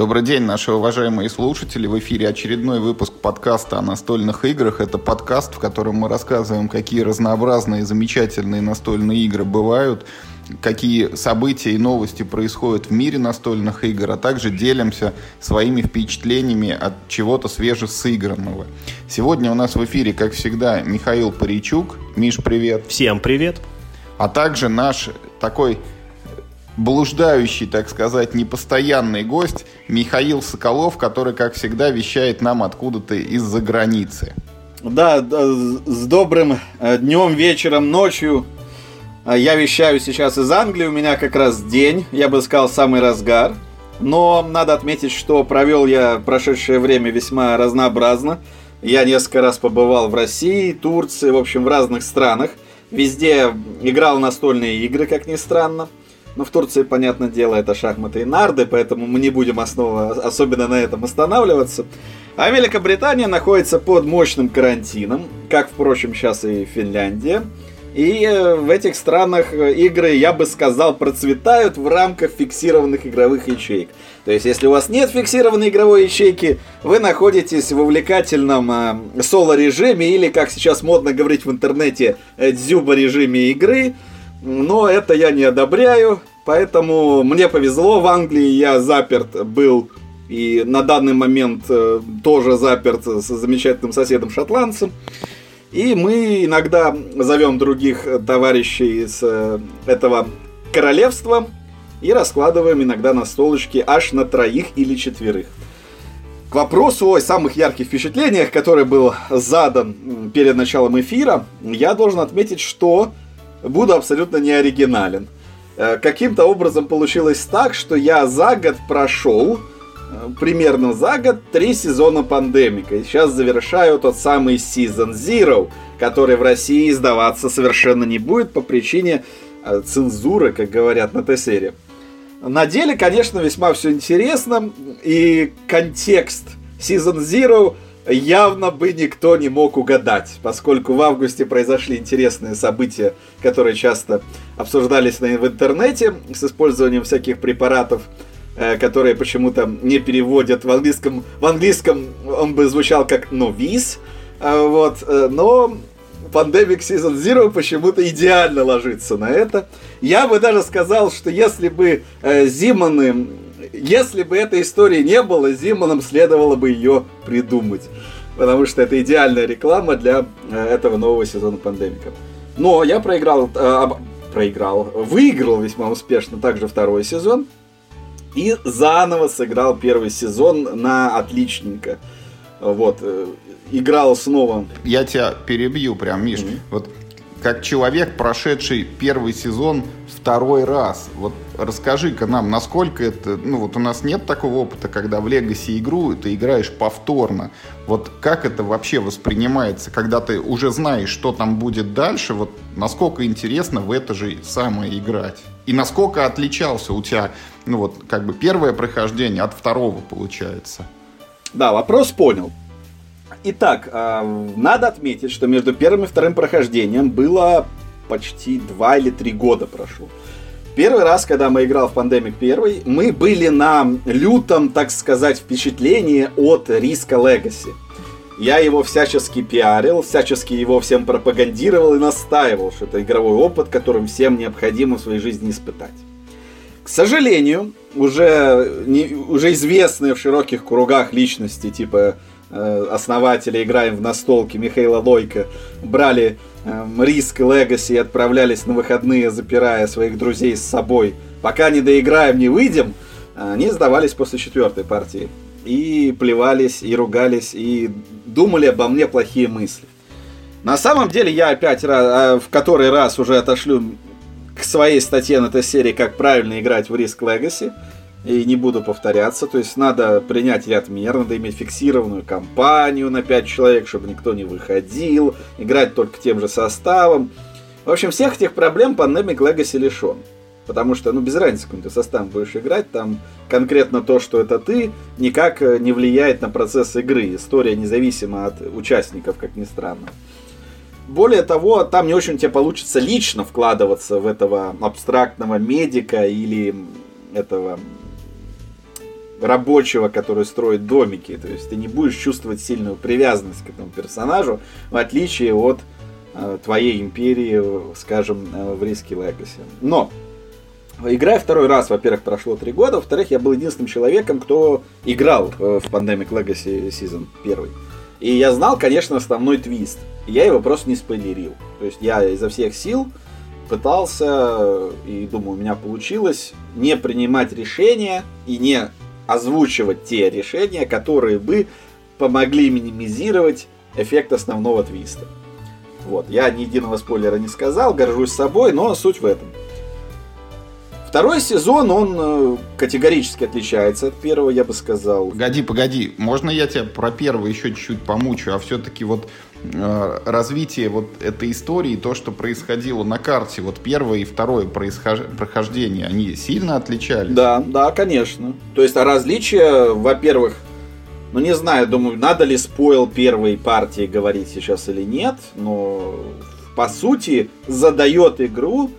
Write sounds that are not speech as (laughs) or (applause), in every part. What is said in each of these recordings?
Добрый день, наши уважаемые слушатели. В эфире очередной выпуск подкаста о настольных играх. Это подкаст, в котором мы рассказываем, какие разнообразные, замечательные настольные игры бывают, какие события и новости происходят в мире настольных игр, а также делимся своими впечатлениями от чего-то свежесыгранного. Сегодня у нас в эфире, как всегда, Михаил Паричук. Миш, привет. Всем привет. А также наш такой блуждающий, так сказать, непостоянный гость Михаил Соколов, который, как всегда, вещает нам откуда-то из-за границы. Да, с добрым э, днем, вечером, ночью. А я вещаю сейчас из Англии, у меня как раз день, я бы сказал, самый разгар. Но надо отметить, что провел я прошедшее время весьма разнообразно. Я несколько раз побывал в России, Турции, в общем, в разных странах. Везде играл настольные игры, как ни странно. Но в Турции, понятное дело, это шахматы и нарды, поэтому мы не будем основа, особенно на этом останавливаться. А Великобритания находится под мощным карантином, как, впрочем, сейчас и Финляндия. И э, в этих странах э, игры, я бы сказал, процветают в рамках фиксированных игровых ячеек. То есть, если у вас нет фиксированной игровой ячейки, вы находитесь в увлекательном э, соло-режиме или, как сейчас модно говорить в интернете, э, дзюба-режиме игры – но это я не одобряю, поэтому мне повезло в Англии, я заперт был и на данный момент э, тоже заперт с замечательным соседом шотландцем. И мы иногда зовем других товарищей из э, этого королевства и раскладываем иногда на столочке аж на троих или четверых. К вопросу о самых ярких впечатлениях, который был задан перед началом эфира, я должен отметить, что буду абсолютно не оригинален. Э, каким-то образом получилось так, что я за год прошел, э, примерно за год, три сезона пандемика. И сейчас завершаю тот самый Season Zero, который в России издаваться совершенно не будет по причине э, цензуры, как говорят на Т-серии. На деле, конечно, весьма все интересно, и контекст Season Zero – явно бы никто не мог угадать, поскольку в августе произошли интересные события, которые часто обсуждались в интернете с использованием всяких препаратов, э, которые почему-то не переводят в английском. В английском он бы звучал как «новис», э, вот, э, но Pandemic Season Zero почему-то идеально ложится на это. Я бы даже сказал, что если бы Зиманы если бы этой истории не было, Зиманам следовало бы ее придумать. Потому что это идеальная реклама для э, этого нового сезона пандемика. Но я проиграл, э, проиграл, выиграл весьма успешно также второй сезон. И заново сыграл первый сезон на отличненько. Вот, э, играл снова. Я тебя перебью прям, Миш. Mm-hmm. Вот как человек, прошедший первый сезон второй раз. Вот расскажи-ка нам, насколько это... Ну вот у нас нет такого опыта, когда в Legacy игру ты играешь повторно. Вот как это вообще воспринимается, когда ты уже знаешь, что там будет дальше, вот насколько интересно в это же самое играть? И насколько отличался у тебя, ну вот, как бы первое прохождение от второго получается? Да, вопрос понял. Итак, э, надо отметить, что между первым и вторым прохождением было почти два или три года прошло. Первый раз, когда мы играл в Pandemic 1, мы были на лютом, так сказать, впечатлении от риска Legacy. Я его всячески пиарил, всячески его всем пропагандировал и настаивал, что это игровой опыт, которым всем необходимо в своей жизни испытать. К сожалению, уже, не, уже известные в широких кругах личности, типа основателя «Играем в настолки» Михаила Лойка, брали Эм, риск и Легаси отправлялись на выходные, запирая своих друзей с собой. Пока не доиграем, не выйдем, они сдавались после четвертой партии. И плевались, и ругались, и думали обо мне плохие мысли. На самом деле я опять раз, э, в который раз уже отошлю к своей статье на этой серии, как правильно играть в Риск Legacy и не буду повторяться. То есть надо принять ряд мер, надо иметь фиксированную компанию на 5 человек, чтобы никто не выходил, играть только тем же составом. В общем, всех этих проблем Pandemic Legacy лишен. Потому что, ну, без разницы, каким ты составом будешь играть, там конкретно то, что это ты, никак э, не влияет на процесс игры. История независима от участников, как ни странно. Более того, там не очень тебе получится лично вкладываться в этого абстрактного медика или этого рабочего, который строит домики. То есть ты не будешь чувствовать сильную привязанность к этому персонажу, в отличие от э, твоей империи, скажем, э, в Риски Legacy. Но Играя второй раз, во-первых, прошло три года, во-вторых, я был единственным человеком, кто играл э, в Pandemic Legacy Season 1. И я знал, конечно, основной твист. Я его просто не спойлерил. То есть я изо всех сил пытался, и думаю, у меня получилось, не принимать решения и не озвучивать те решения, которые бы помогли минимизировать эффект основного твиста. Вот, я ни единого спойлера не сказал, горжусь собой, но суть в этом. Второй сезон, он э, категорически отличается от первого, я бы сказал. Погоди, погоди, можно я тебя про первый еще чуть-чуть помучу, а все-таки вот развитие вот этой истории, то, что происходило на карте, вот первое и второе происхож... прохождение, они сильно отличались? Да, да, конечно. То есть, а различия, во-первых, ну не знаю, думаю, надо ли спойл первой партии говорить сейчас или нет, но по сути задает игру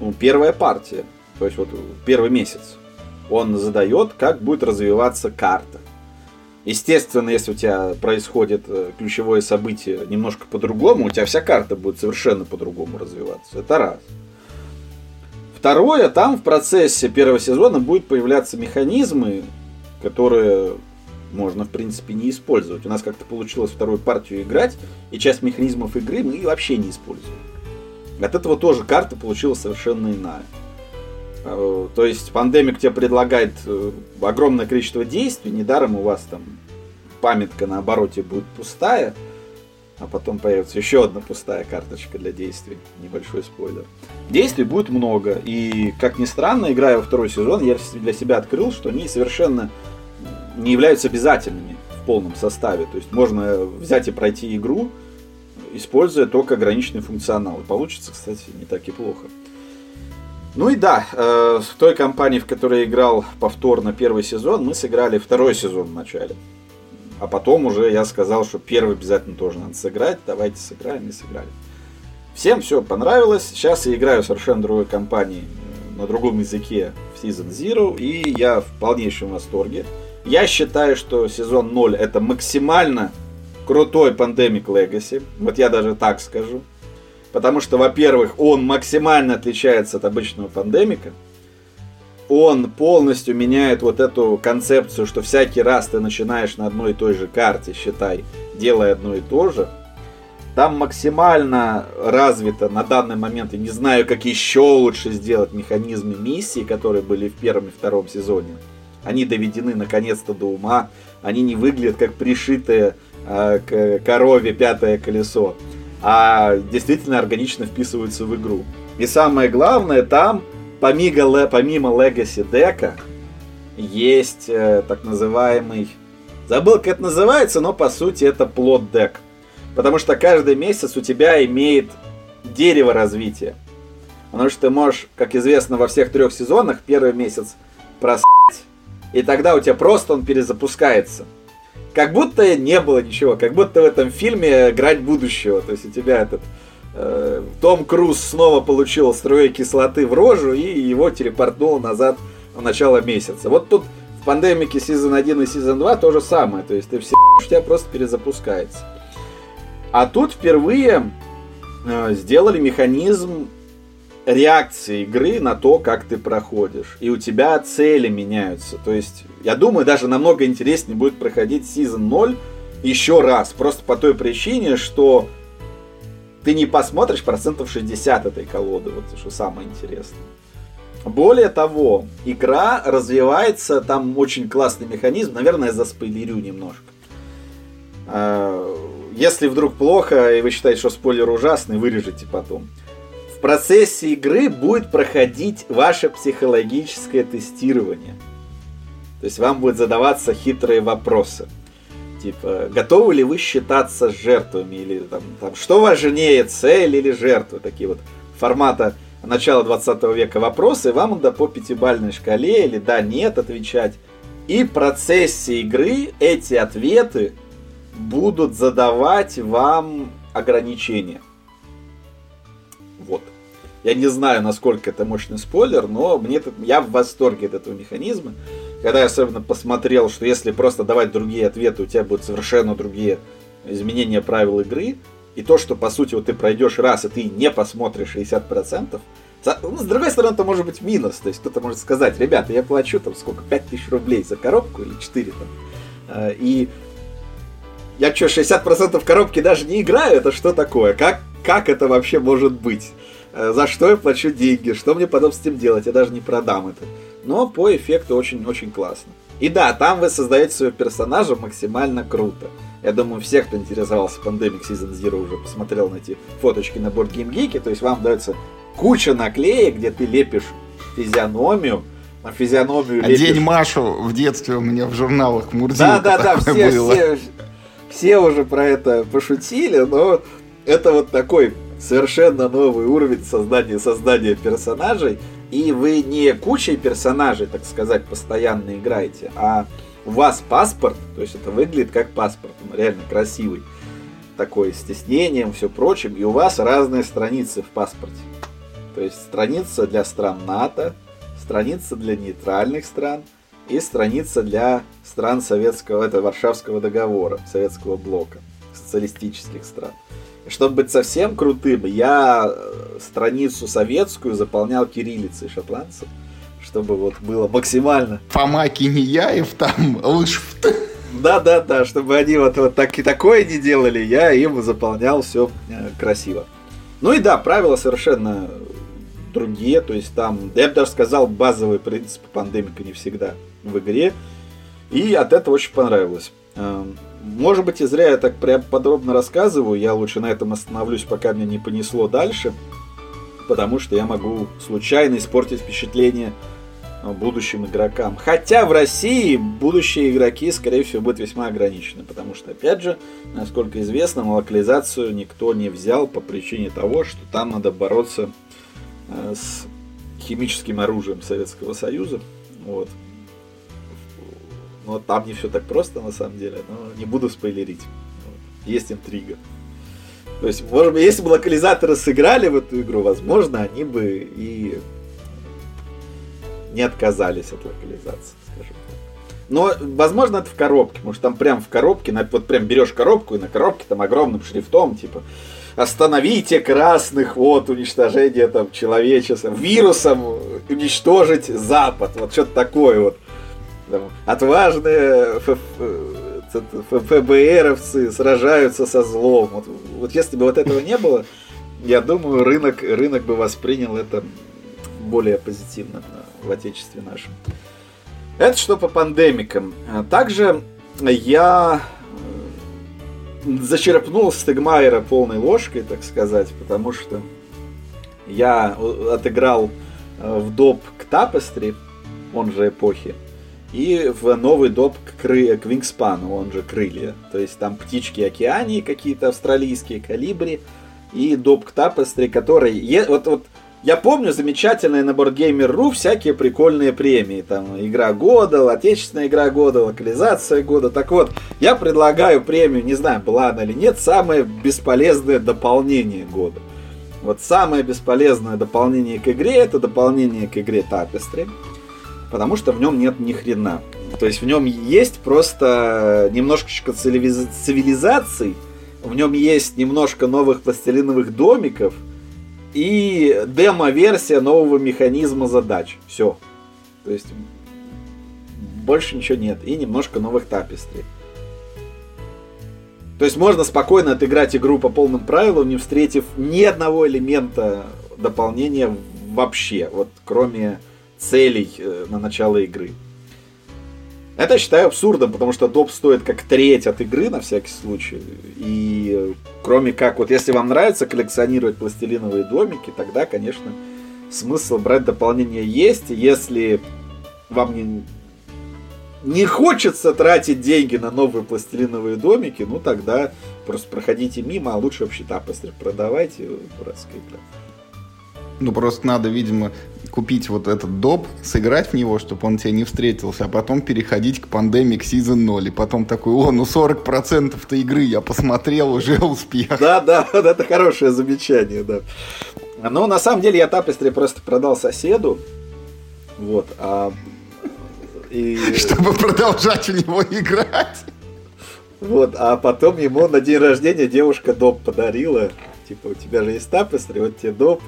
ну, первая партия то есть вот первый месяц, он задает, как будет развиваться карта. Естественно, если у тебя происходит э, ключевое событие немножко по-другому, у тебя вся карта будет совершенно по-другому развиваться. Это раз. Второе, там в процессе первого сезона будут появляться механизмы, которые можно, в принципе, не использовать. У нас как-то получилось вторую партию играть, и часть механизмов игры мы вообще не используем. От этого тоже карта получилась совершенно иная. Э, то есть пандемик тебе предлагает э, огромное количество действий, недаром у вас там памятка на обороте будет пустая, а потом появится еще одна пустая карточка для действий. Небольшой спойлер. Действий будет много, и, как ни странно, играя во второй сезон, я для себя открыл, что они совершенно не являются обязательными в полном составе. То есть можно взять и пройти игру, используя только ограниченный функционал. И получится, кстати, не так и плохо. Ну и да, э, в той компании, в которой играл повторно первый сезон, мы сыграли второй сезон в начале. А потом уже я сказал, что первый обязательно тоже надо сыграть. Давайте сыграем и сыграли. Всем все понравилось. Сейчас я играю в совершенно другой компании э, на другом языке в Season Zero. И я в полнейшем восторге. Я считаю, что сезон 0 это максимально крутой Pandemic Legacy. Вот я даже так скажу. Потому что, во-первых, он максимально отличается от обычного пандемика. Он полностью меняет вот эту концепцию, что всякий раз ты начинаешь на одной и той же карте, считай, делая одно и то же. Там максимально развито на данный момент, и не знаю, как еще лучше сделать механизмы миссии, которые были в первом и втором сезоне. Они доведены наконец-то до ума. Они не выглядят как пришитое э, к корове пятое колесо а действительно органично вписываются в игру. И самое главное, там помимо, помимо Legacy дека есть э, так называемый... Забыл, как это называется, но по сути это плод дек. Потому что каждый месяц у тебя имеет дерево развития. Потому что ты можешь, как известно, во всех трех сезонах первый месяц просать, и тогда у тебя просто он перезапускается как будто не было ничего, как будто в этом фильме грань будущего. То есть у тебя этот э, Том Круз снова получил струей кислоты в рожу и его телепортнул назад в начало месяца. Вот тут в пандемике сезон 1 и сезон 2 то же самое. То есть ты все (laughs) у тебя просто перезапускается. А тут впервые э, сделали механизм реакции игры на то, как ты проходишь. И у тебя цели меняются. То есть, я думаю, даже намного интереснее будет проходить Season 0 еще раз. Просто по той причине, что ты не посмотришь процентов 60 этой колоды. Вот что самое интересное. Более того, игра развивается, там очень классный механизм. Наверное, я заспойлерю немножко. А, если вдруг плохо, и вы считаете, что спойлер ужасный, вырежете потом процессе игры будет проходить ваше психологическое тестирование. То есть вам будут задаваться хитрые вопросы. Типа, готовы ли вы считаться жертвами? Или там, там что важнее, цель или жертва? Такие вот формата начала 20 века вопросы. Вам надо по пятибальной шкале или да, нет отвечать. И в процессе игры эти ответы будут задавать вам ограничения. Я не знаю, насколько это мощный спойлер, но мне это, я в восторге от этого механизма. когда я особенно посмотрел, что если просто давать другие ответы, у тебя будут совершенно другие изменения правил игры, и то, что по сути вот ты пройдешь раз, и ты не посмотришь 60%, ну, с другой стороны, это может быть минус. То есть кто-то может сказать, ребята, я плачу там сколько, 5000 рублей за коробку или 4 там. А, и я что, 60% коробки даже не играю? Это что такое? Как, как это вообще может быть? А, за что я плачу деньги? Что мне потом с этим делать? Я даже не продам это. Но по эффекту очень-очень классно. И да, там вы создаете своего персонажа максимально круто. Я думаю, все, кто интересовался Pandemic Season Zero, уже посмотрел на эти фоточки на Board Game Geek. То есть вам дается куча наклеек, где ты лепишь физиономию, на физиономию а лепишь... День Машу в детстве у меня в журналах Мурзилка Да, да, да, все, было. все, все уже про это пошутили, но это вот такой совершенно новый уровень создания, создания персонажей, и вы не кучей персонажей, так сказать, постоянно играете, а у вас паспорт, то есть это выглядит как паспорт, он реально красивый, такой с стеснением, все прочим, и у вас разные страницы в паспорте. То есть страница для стран НАТО, страница для нейтральных стран и страница для стран советского, это Варшавского договора, советского блока, социалистических стран. Чтобы быть совсем крутым, я э, страницу советскую заполнял кириллицей шотландцев, чтобы вот было максимально. Фома Кинияев там, лыжф. Да, да, да, чтобы они вот, вот так и такое не делали, я им заполнял все э, красиво. Ну и да, правила совершенно другие, то есть там, я бы даже сказал, базовые принципы пандемика не всегда в игре. И от этого очень понравилось. Может быть, и зря я так прям подробно рассказываю, я лучше на этом остановлюсь, пока меня не понесло дальше, потому что я могу случайно испортить впечатление э, будущим игрокам. Хотя в России будущие игроки, скорее всего, будут весьма ограничены, потому что, опять же, насколько известно, локализацию никто не взял по причине того, что там надо бороться Э, с химическим оружием Советского Союза. Вот. Но там не все так просто на самом деле, но не буду спойлерить. Вот. Есть интрига. То есть, может если бы локализаторы сыграли в эту игру, возможно, они бы и не отказались от локализации, скажем так. Но, возможно, это в коробке. Может, там прям в коробке, вот прям берешь коробку, и на коробке там огромным шрифтом, типа, остановите красных от уничтожения там человечества, вирусом уничтожить Запад, вот что-то такое вот. Там, отважные ФБРовцы сражаются со злом. Вот, вот если бы вот этого не было, я думаю, рынок, рынок бы воспринял это более позитивно в отечестве нашем. Это что по пандемикам. Также я зачерпнул Стегмайера полной ложкой, так сказать, потому что я отыграл э, в доп к Tapestry, он же эпохи, и в новый доп к, кры... к Wingspan, он же крылья. То есть там птички океании какие-то австралийские, калибри, и доп к Tapestry, который... Вот, вот я помню замечательные на BoardGamer.ru всякие прикольные премии. Там игра года, отечественная игра года, локализация года. Так вот, я предлагаю премию, не знаю, была она или нет, самое бесполезное дополнение года. Вот самое бесполезное дополнение к игре это дополнение к игре Tapestry. Потому что в нем нет ни хрена. То есть в нем есть просто немножечко цивилизаций, в нем есть немножко новых пластилиновых домиков – и демо-версия нового механизма задач. Все. То есть больше ничего нет. И немножко новых тапестрий. То есть можно спокойно отыграть игру по полным правилам, не встретив ни одного элемента дополнения вообще, вот кроме целей э, на начало игры. Это я считаю абсурдом, потому что доп стоит как треть от игры на всякий случай. И кроме как, вот если вам нравится коллекционировать пластилиновые домики, тогда, конечно, смысл брать дополнение есть. Если вам не, не хочется тратить деньги на новые пластилиновые домики, ну тогда просто проходите мимо, а лучше вообще тапостер продавайте дурацкая. Ну просто надо, видимо, купить вот этот доп, сыграть в него, чтобы он тебе не встретился, а потом переходить к Pandemic Season 0. И потом такой, о, ну 40%-то игры я посмотрел, уже успех. Да, да, это хорошее замечание, да. Но на самом деле я Tapestry просто продал соседу. Вот, а И... (laughs) Чтобы продолжать в него играть. Вот, а потом ему на день рождения девушка доп подарила. Типа, у тебя же есть тапестри, вот тебе доп.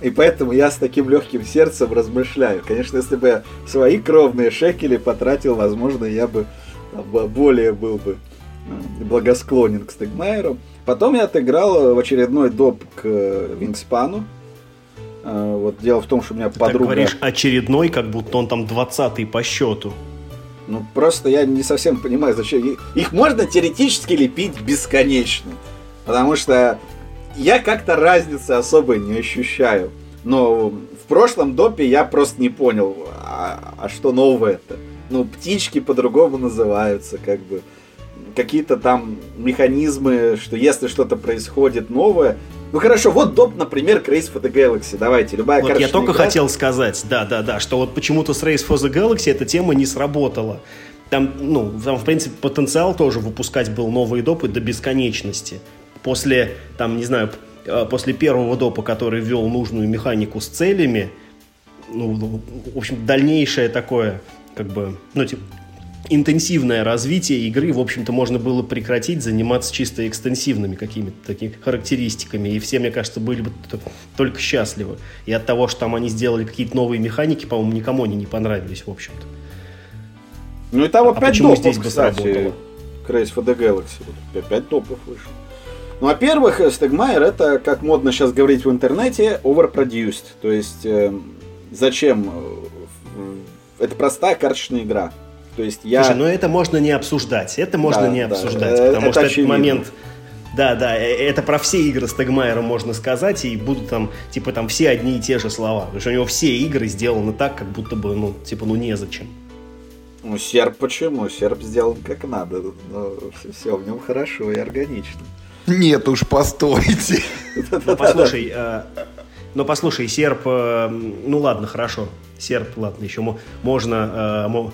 И поэтому я с таким легким сердцем размышляю. Конечно, если бы я свои кровные шекели потратил, возможно, я бы более был бы э, благосклонен к Стегмайеру. Потом я отыграл в очередной доп к Вингспану. Э, вот дело в том, что у меня Ты подруга... так говоришь очередной, как будто он там 20-й по счету. Ну, просто я не совсем понимаю, зачем... Их можно теоретически лепить бесконечно. Потому что я как-то разницы особой не ощущаю. Но в прошлом допе я просто не понял, а, а что новое-то? Ну, птички по-другому называются, как бы. Какие-то там механизмы, что если что-то происходит новое, ну хорошо, вот доп, например, Race for the Galaxy. Давайте, любая Вот я только игра... хотел сказать, да, да, да, что вот почему-то с Race for the Galaxy эта тема не сработала. Там, ну, там, в принципе, потенциал тоже выпускать был новые допы до бесконечности. После, там, не знаю, э, после первого допа, который ввел нужную механику с целями, ну, в общем, дальнейшее такое, как бы, ну, типа, интенсивное развитие игры, в общем-то, можно было прекратить, заниматься чисто экстенсивными какими-то такими характеристиками. И все, мне кажется, были бы только счастливы. И от того, что там они сделали какие-то новые механики, по-моему, никому они не понравились, в общем-то. Ну и там а опять почему допов, здесь бы кстати, сработало? For the Galaxy. Вот, опять топов вышло. Ну, во-первых, Стегмайер это, как модно сейчас говорить в интернете, overproduced. То есть, э, зачем? Э, это простая карточная игра. То есть я... Слушай, но ну это можно не обсуждать. Это можно да, не да, обсуждать, э, потому это что очевидно. этот момент... Да, да, э, это про все игры с Тегмайером можно сказать, и будут там, типа, там все одни и те же слова. Потому что у него все игры сделаны так, как будто бы, ну, типа, ну, незачем. Ну, серп почему? Серп сделан как надо. Но все в нем хорошо и органично. Нет уж, постойте. Ну, послушай, э, ну, послушай, серп, ну, ладно, хорошо. Серп, ладно, еще можно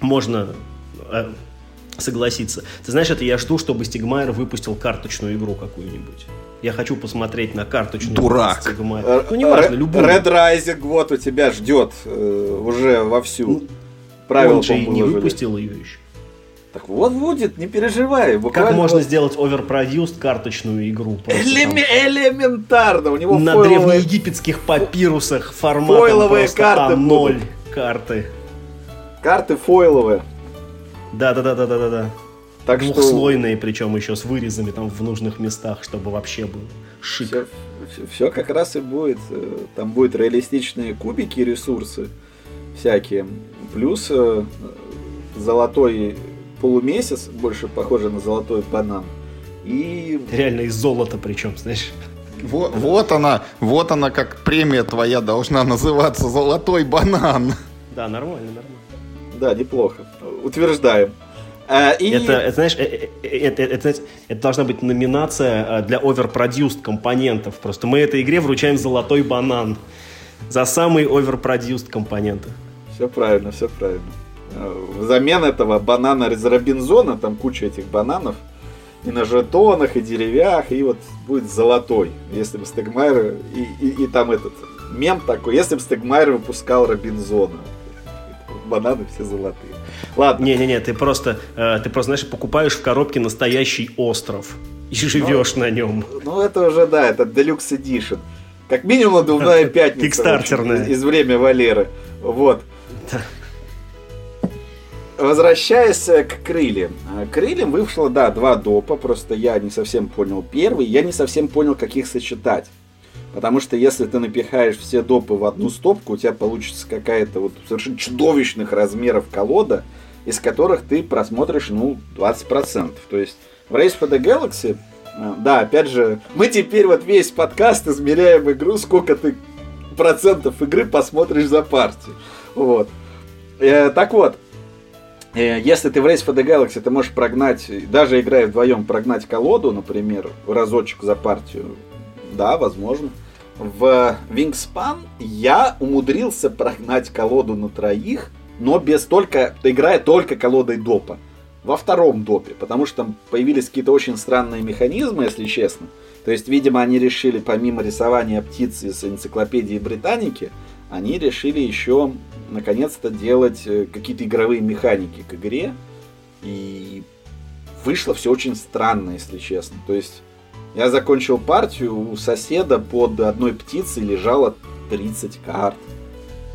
можно э, согласиться. Ты знаешь, это я жду, чтобы Стигмайер выпустил карточную игру какую-нибудь. Я хочу посмотреть на карточную Дурак. игру Стигмайер. Ну, неважно, любую. Red Rising вот у тебя ждет э, уже вовсю. Ну, Правил, Он же и не выпустил ее еще. Так вот будет, не переживай. Буквально как можно вот... сделать overproduced карточную игру? Элеме- там... Элементарно. У него На фойловые... древнеегипетских папирусах форматом фойловые карты А0 карты. Карты фойловые. Да, да, да, да, да, да, да. Так Двухслойные, что... причем еще с вырезами там в нужных местах, чтобы вообще был шик. Все, все, все как раз и будет. Э, там будут реалистичные кубики, ресурсы всякие. Плюс э, золотой полумесяц, больше похоже на золотой банан. И... (laughs) Реально из золота причем, знаешь. Вот, вот она, вот она как премия твоя должна называться «Золотой банан». Да, нормально, нормально. Да, неплохо. Утверждаем. А, и... Это, это, знаешь, это, это, это, это должна быть номинация для overproduced компонентов. Просто мы этой игре вручаем золотой банан за самые overproduced компоненты. Все правильно, все правильно. Взамен этого банана из Робинзона, там куча этих бананов, и на жетонах, и деревьях, и вот будет золотой. Если бы Стегмайер, и, и, и там этот мем такой, если бы Стегмайер выпускал Робинзона бананы все золотые. Ладно. Не-не-не, ты просто, э, ты просто, знаешь, покупаешь в коробке настоящий остров и живешь ну, на нем. Ну, это уже, да, это Deluxe Edition. Как минимум надувная (laughs) пятница. Кикстартерная. Из время Валеры. Вот. Возвращаясь к крыльям. Крыльям вышло, да, два допа, просто я не совсем понял первый, я не совсем понял, как их сочетать. Потому что если ты напихаешь все допы в одну стопку, у тебя получится какая-то вот совершенно чудовищных размеров колода, из которых ты просмотришь, ну, 20%. То есть в Race for the Galaxy, э, да, опять же, мы теперь вот весь подкаст измеряем игру, сколько ты процентов игры посмотришь за партию. Вот. Э, так вот, э, если ты в Race for the Galaxy, ты можешь прогнать, даже играя вдвоем, прогнать колоду, например, разочек за партию, да, возможно. В Wingspan я умудрился прогнать колоду на троих, но без только, играя только колодой допа. Во втором допе, потому что там появились какие-то очень странные механизмы, если честно. То есть, видимо, они решили помимо рисования птиц из энциклопедии Британики, они решили еще наконец-то делать э, какие-то игровые механики к игре. И вышло все очень странно, если честно. То есть я закончил партию, у соседа под одной птицей лежало 30 карт.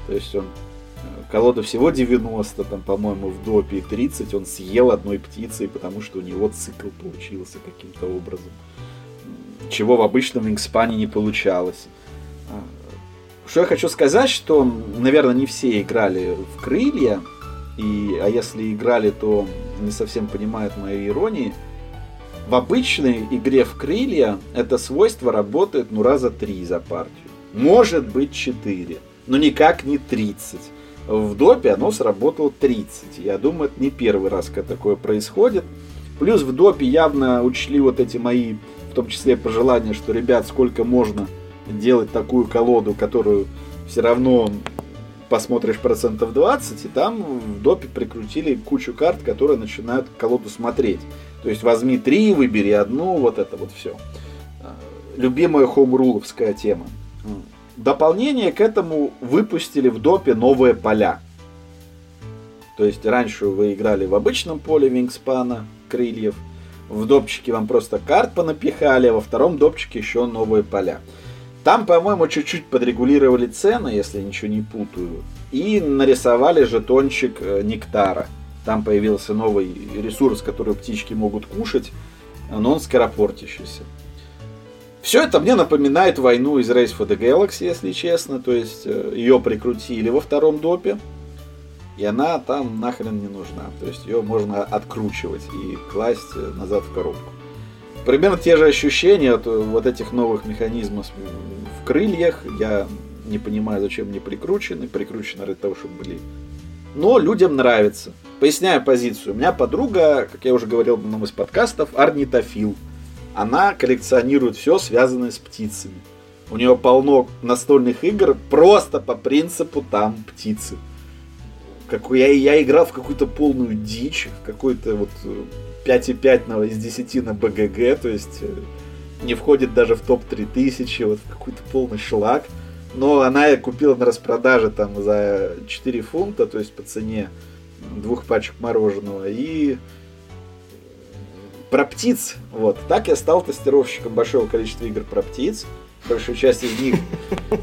То есть он э, колода всего 90, там, по-моему, в допе, и 30 он съел одной птицей, потому что у него цикл получился каким-то образом. Чего в обычном Вингспане не получалось. Что я хочу сказать, что, наверное, не все играли в крылья, и, а если играли, то не совсем понимают моей иронии. В обычной игре в крылья это свойство работает ну раза три за партию. Может быть 4, но никак не 30. В допе оно сработало 30. Я думаю, это не первый раз, когда такое происходит. Плюс в допе явно учли вот эти мои, в том числе пожелания, что, ребят, сколько можно делать такую колоду, которую все равно посмотришь процентов 20, и там в допе прикрутили кучу карт, которые начинают колоду смотреть. То есть возьми три, выбери одну, вот это вот все. А, любимая хоумруловская тема. Дополнение к этому выпустили в допе новые поля. То есть раньше вы играли в обычном поле вингспана, крыльев. В допчике вам просто карт понапихали, а во втором допчике еще новые поля. Там, по-моему, чуть-чуть подрегулировали цены, если ничего не путаю. И нарисовали жетончик э, нектара. Там появился новый ресурс, который птички могут кушать, но он скоропортящийся. Все это мне напоминает войну из Race for the Galaxy, если честно. То есть э, ее прикрутили во втором допе, и она там нахрен не нужна. То есть ее можно откручивать и класть э, назад в коробку примерно те же ощущения от вот этих новых механизмов в крыльях. Я не понимаю, зачем они прикручены. Прикручены ради того, чтобы были. Но людям нравится. Поясняю позицию. У меня подруга, как я уже говорил в одном из подкастов, орнитофил. Она коллекционирует все, связанное с птицами. У нее полно настольных игр просто по принципу там птицы. Как я, я играл в какую-то полную дичь, какой-то вот э, 5,5 на, из 10 на БГГ, то есть э, не входит даже в топ 3000, вот какой-то полный шлак. Но она купила на распродаже там за 4 фунта, то есть по цене двух пачек мороженого. И про птиц. Вот. Так я стал тестировщиком большого количества игр про птиц. Большую часть из них э,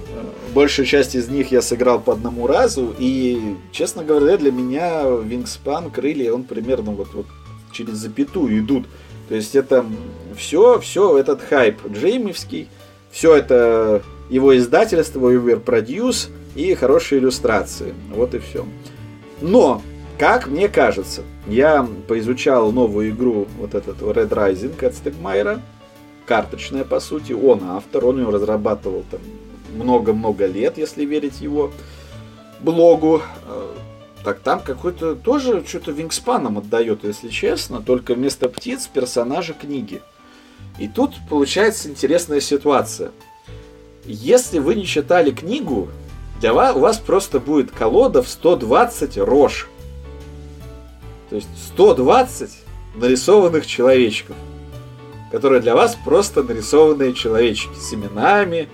большую часть из них я сыграл по одному разу. И, честно говоря, для меня Wingspan, крылья, он примерно вот, вот через запятую идут. То есть это все, все этот хайп Джеймевский, все это его издательство, Uber Produce и хорошие иллюстрации. Вот и все. Но, как мне кажется, я поизучал новую игру, вот этот Red Rising от Стегмайера, карточная по сути, он автор, он ее разрабатывал там много-много лет, если верить его блогу. Так там какой-то тоже что-то вингспаном отдает, если честно, только вместо птиц персонажа книги. И тут получается интересная ситуация. Если вы не читали книгу, для вас, у вас просто будет колода в 120 рож. То есть 120 нарисованных человечков, которые для вас просто нарисованные человечки с именами,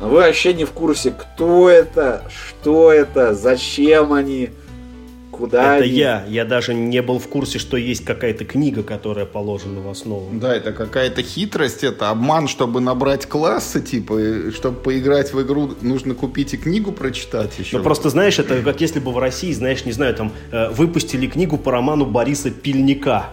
но вы вообще не в курсе, кто это, что это, зачем они, куда Это они. я. Я даже не был в курсе, что есть какая-то книга, которая положена в основу. Да, это какая-то хитрость, это обман, чтобы набрать классы, типа, и чтобы поиграть в игру, нужно купить и книгу прочитать еще. Ну просто знаешь, это как если бы в России, знаешь, не знаю, там э, выпустили книгу по роману Бориса Пильника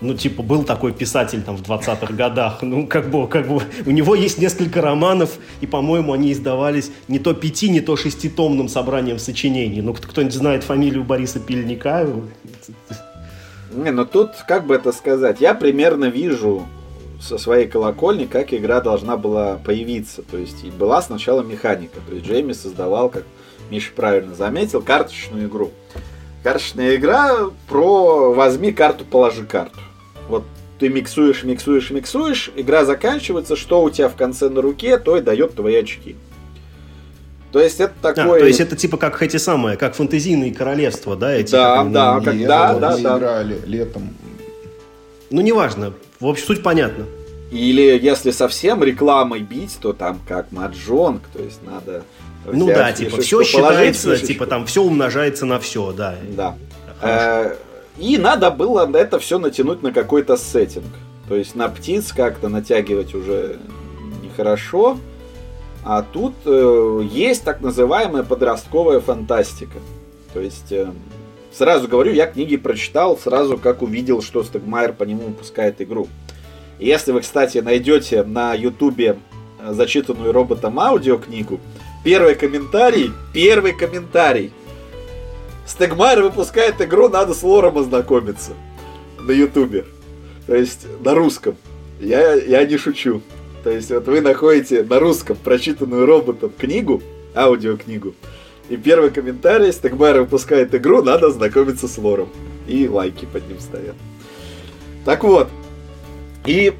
ну, типа, был такой писатель там в 20-х годах. Ну, как бы, как бы, у него есть несколько романов, и, по-моему, они издавались не то пяти, не то шеститомным собранием сочинений. Ну, кто-нибудь знает фамилию Бориса Пильника? Не, ну тут, как бы это сказать, я примерно вижу со своей колокольни, как игра должна была появиться. То есть была сначала механика. То есть Джейми создавал, как Миша правильно заметил, карточную игру. Карточная игра про возьми карту, положи карту. Вот ты миксуешь, миксуешь, миксуешь, игра заканчивается, что у тебя в конце на руке, то и дает твои очки. То есть это такое... А, то есть это типа как эти самые, как фантазийные королевства, да? Эти, да, как, да, Не, как, да, да, да. играли летом. Ну, неважно. В общем, суть понятна. Или если совсем рекламой бить, то там как маджонг, то есть надо Ну да, типа, все считается, типа, там, все умножается на все, да. Да. Э, и надо было это все натянуть на какой-то сеттинг. То есть на птиц как-то натягивать уже нехорошо. А тут э, есть так называемая подростковая фантастика. То есть, э, сразу говорю, я книги прочитал сразу, как увидел, что Стегмайер по нему выпускает игру. Если вы, кстати, найдете на ютубе э, зачитанную роботом аудиокнигу, первый комментарий, первый комментарий. Стегмайер выпускает игру, надо с лором ознакомиться на ютубе. То есть на русском. Я, я не шучу. То есть вот вы находите на русском прочитанную роботом книгу, аудиокнигу, и первый комментарий, Стегмайер выпускает игру, надо знакомиться с лором. И лайки под ним стоят. Так вот, и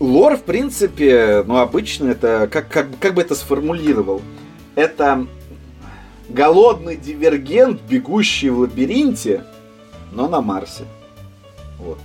лор, в принципе, ну, обычно это, как, как, как бы это сформулировал, это голодный дивергент, бегущий в лабиринте, но на Марсе. Вот.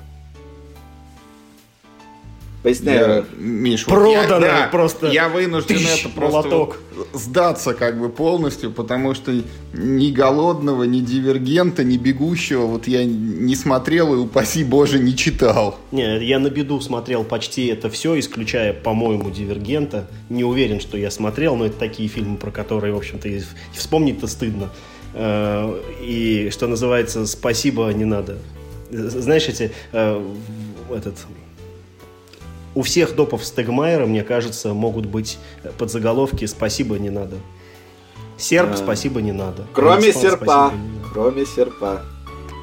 Поясняю. Я, Миш, Продано вот я, да, просто. Я вынужден Тыщ, это просто вот сдаться как бы полностью, потому что ни голодного, ни дивергента, ни бегущего вот я не смотрел и, упаси боже, не читал. Не, я на беду смотрел почти это все, исключая, по-моему, дивергента. Не уверен, что я смотрел, но это такие фильмы, про которые, в общем-то, вспомнить-то стыдно. Э, и, что называется, спасибо не надо. Знаешь, эти э, этот у всех допов Стегмайера, мне кажется, могут быть подзаголовки «Спасибо, не надо». Серп, а, спасибо, не надо. Кроме серпа. Кроме серпа.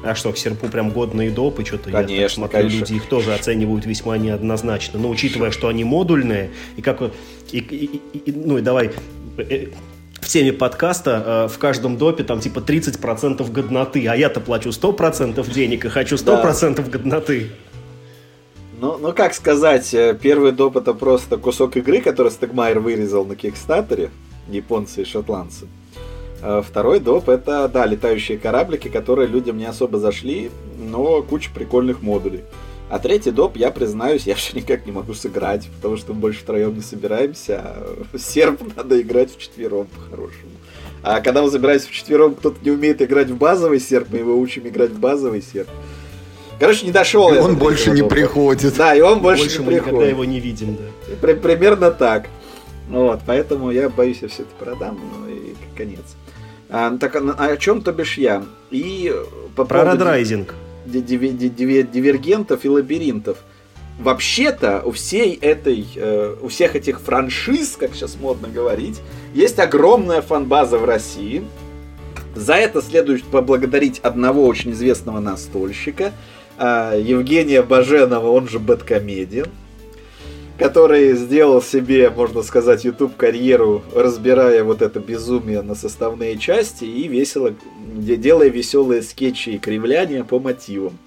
А что, к серпу прям годные допы, что-то конечно, я так смотрю, конечно. люди их тоже оценивают весьма неоднозначно. Но учитывая, что они модульные, и как и, и, и, ну и давай э, в теме подкаста э, в каждом допе там типа 30% годноты, а я-то плачу 100% денег и хочу 100% да. годноты. Ну, ну, как сказать, э, первый доп это просто кусок игры, который Стегмайер вырезал на Кикстатере, японцы и шотландцы. А второй доп это, да, летающие кораблики, которые людям не особо зашли, но куча прикольных модулей. А третий доп, я признаюсь, я все никак не могу сыграть, потому что мы больше втроем не собираемся, а серп надо играть в четвером по-хорошему. А когда мы собираемся в четвером, кто-то не умеет играть в базовый серп, мы его учим играть в базовый серп. Короче, не дошел. И он больше не приходит. Да, и он больше, больше не приходит. Никогда его не видим, да. При, примерно так. Вот, поэтому я боюсь, я все это продам, ну и конец. А, так, а о чем то бишь я? И по Про редрайзинг. Дивергентов и лабиринтов. Вообще-то у всей этой, э, у всех этих франшиз, как сейчас модно говорить, есть огромная фанбаза в России. За это следует поблагодарить одного очень известного настольщика, а, Евгения Баженова, он же Бэткомедиан, который сделал себе, можно сказать, YouTube-карьеру, разбирая вот это безумие на составные части и весело, делая веселые скетчи и кривляния по мотивам.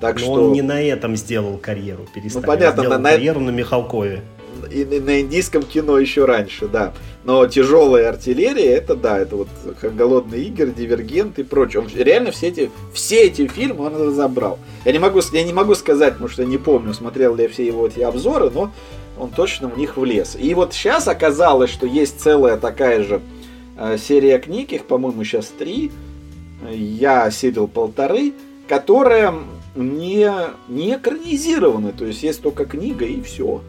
Так Но что... он не на этом сделал карьеру, перестань. Ну, понятно, сделал на, карьеру на Михалкове и на индийском кино еще раньше, да. Но тяжелая артиллерия, это да, это вот голодный игр, дивергент и прочее. Он реально все эти, все эти фильмы он разобрал. Я не могу, я не могу сказать, потому что не помню, смотрел ли я все его эти обзоры, но он точно в них влез. И вот сейчас оказалось, что есть целая такая же э, серия книг, их, по-моему, сейчас три. Я осилил полторы, которая не, не экранизированы. То есть есть только книга и все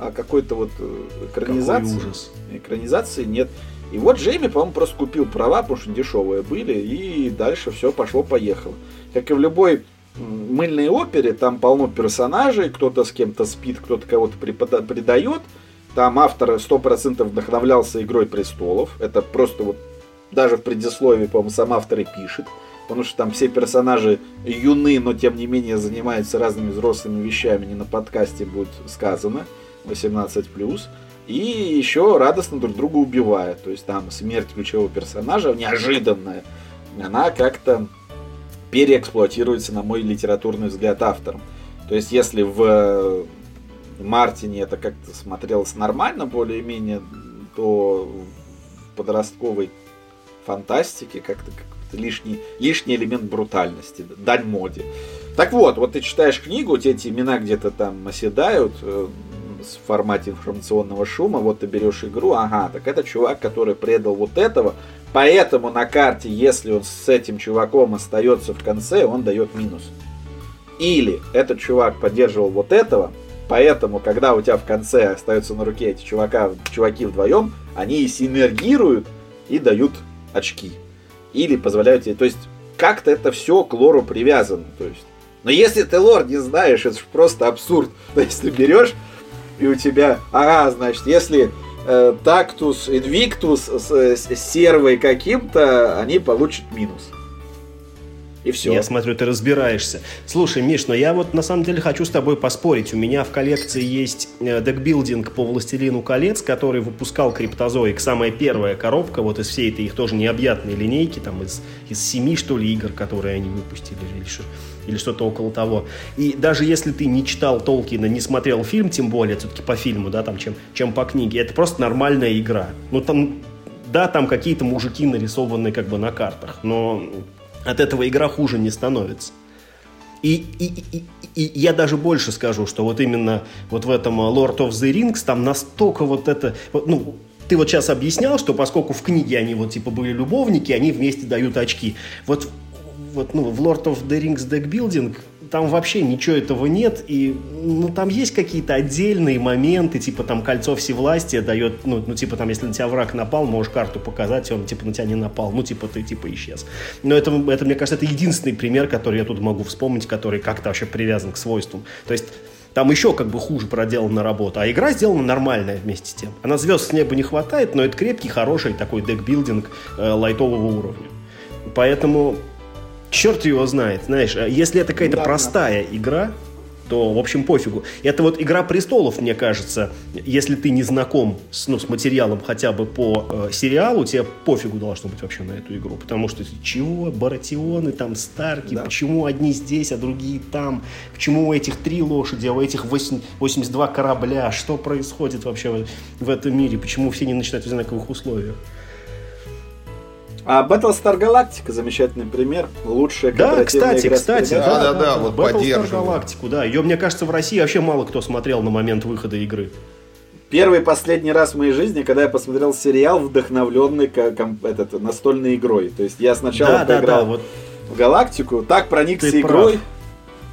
а какой-то вот э, экранизации, ужас. экранизации нет. И вот Джейми, по-моему, просто купил права, потому что дешевые были, и дальше все пошло-поехало. Как и в любой мыльной опере, там полно персонажей, кто-то с кем-то спит, кто-то кого-то предает. Там автор 100% вдохновлялся «Игрой престолов». Это просто вот даже в предисловии, по-моему, сам автор и пишет. Потому что там все персонажи юны, но тем не менее занимаются разными взрослыми вещами, не на подкасте будет сказано. 18+, и еще радостно друг друга убивают. То есть там смерть ключевого персонажа неожиданная, она как-то переэксплуатируется, на мой литературный взгляд, автором. То есть если в Мартине это как-то смотрелось нормально, более-менее, то в подростковой фантастике как-то как лишний, лишний элемент брутальности, дань моде. Так вот, вот ты читаешь книгу, тебя эти имена где-то там оседают, э, в формате информационного шума, вот ты берешь игру, ага, так это чувак, который предал вот этого, поэтому на карте, если он с этим чуваком остается в конце, он дает минус. Или этот чувак поддерживал вот этого, поэтому, когда у тебя в конце остаются на руке эти чувака, чуваки вдвоем, они и синергируют и дают очки. Или позволяют тебе, то есть как-то это все к лору привязано. То есть но если ты лор не знаешь, это же просто абсурд. (laughs) То есть ты берешь, и у тебя, ага, значит, если э, тактус, инвиктус с, с сервой каким-то, они получат минус. И все. Я смотрю, ты разбираешься. Слушай, Миш, но я вот на самом деле хочу с тобой поспорить. У меня в коллекции есть э, декбилдинг по Властелину колец, который выпускал Криптозоик. Самая первая коробка вот из всей этой их тоже необъятной линейки, там из, из семи, что ли, игр, которые они выпустили. Или или что-то около того. И даже если ты не читал Толкина, не смотрел фильм, тем более, все-таки по фильму, да, там, чем, чем по книге, это просто нормальная игра. Ну, там, да, там какие-то мужики нарисованы как бы на картах, но от этого игра хуже не становится. И, и, и, и я даже больше скажу, что вот именно вот в этом Lord of the Rings там настолько вот это, ну, ты вот сейчас объяснял, что поскольку в книге они вот типа были любовники, они вместе дают очки. Вот вот, ну, в Lord of the Rings Deck Building там вообще ничего этого нет, и, ну, там есть какие-то отдельные моменты, типа, там, кольцо всевластия дает, ну, ну, типа, там, если на тебя враг напал, можешь карту показать, и он, типа, на тебя не напал, ну, типа, ты, типа, исчез. Но это, это, мне кажется, это единственный пример, который я тут могу вспомнить, который как-то вообще привязан к свойствам. То есть, там еще как бы хуже проделана работа, а игра сделана нормальная вместе с тем. Она звезд с неба не хватает, но это крепкий, хороший такой декбилдинг э, лайтового уровня. Поэтому черт его знает, знаешь, а если это какая-то да, простая да. игра, то, в общем, пофигу. Это вот «Игра престолов», мне кажется, если ты не знаком с, ну, с материалом хотя бы по э, сериалу, тебе пофигу должно быть вообще на эту игру. Потому что чего, Баратионы, там, Старки, да. почему одни здесь, а другие там, почему у этих три лошади, а у этих 8, 82 корабля, что происходит вообще в, в этом мире, почему все не начинают в одинаковых условиях. А Battlestar Galactica замечательный пример. Лучшая Да, кстати, игра кстати, да, да, да, да, вот Battlestar Galactica, да. Ее, мне кажется, в России вообще мало кто смотрел на момент выхода игры. Первый и последний раз в моей жизни, когда я посмотрел сериал, вдохновленный как, этот, настольной игрой. То есть я сначала да, поиграл да, да, вот... в Галактику, так проникся Ты игрой. Прав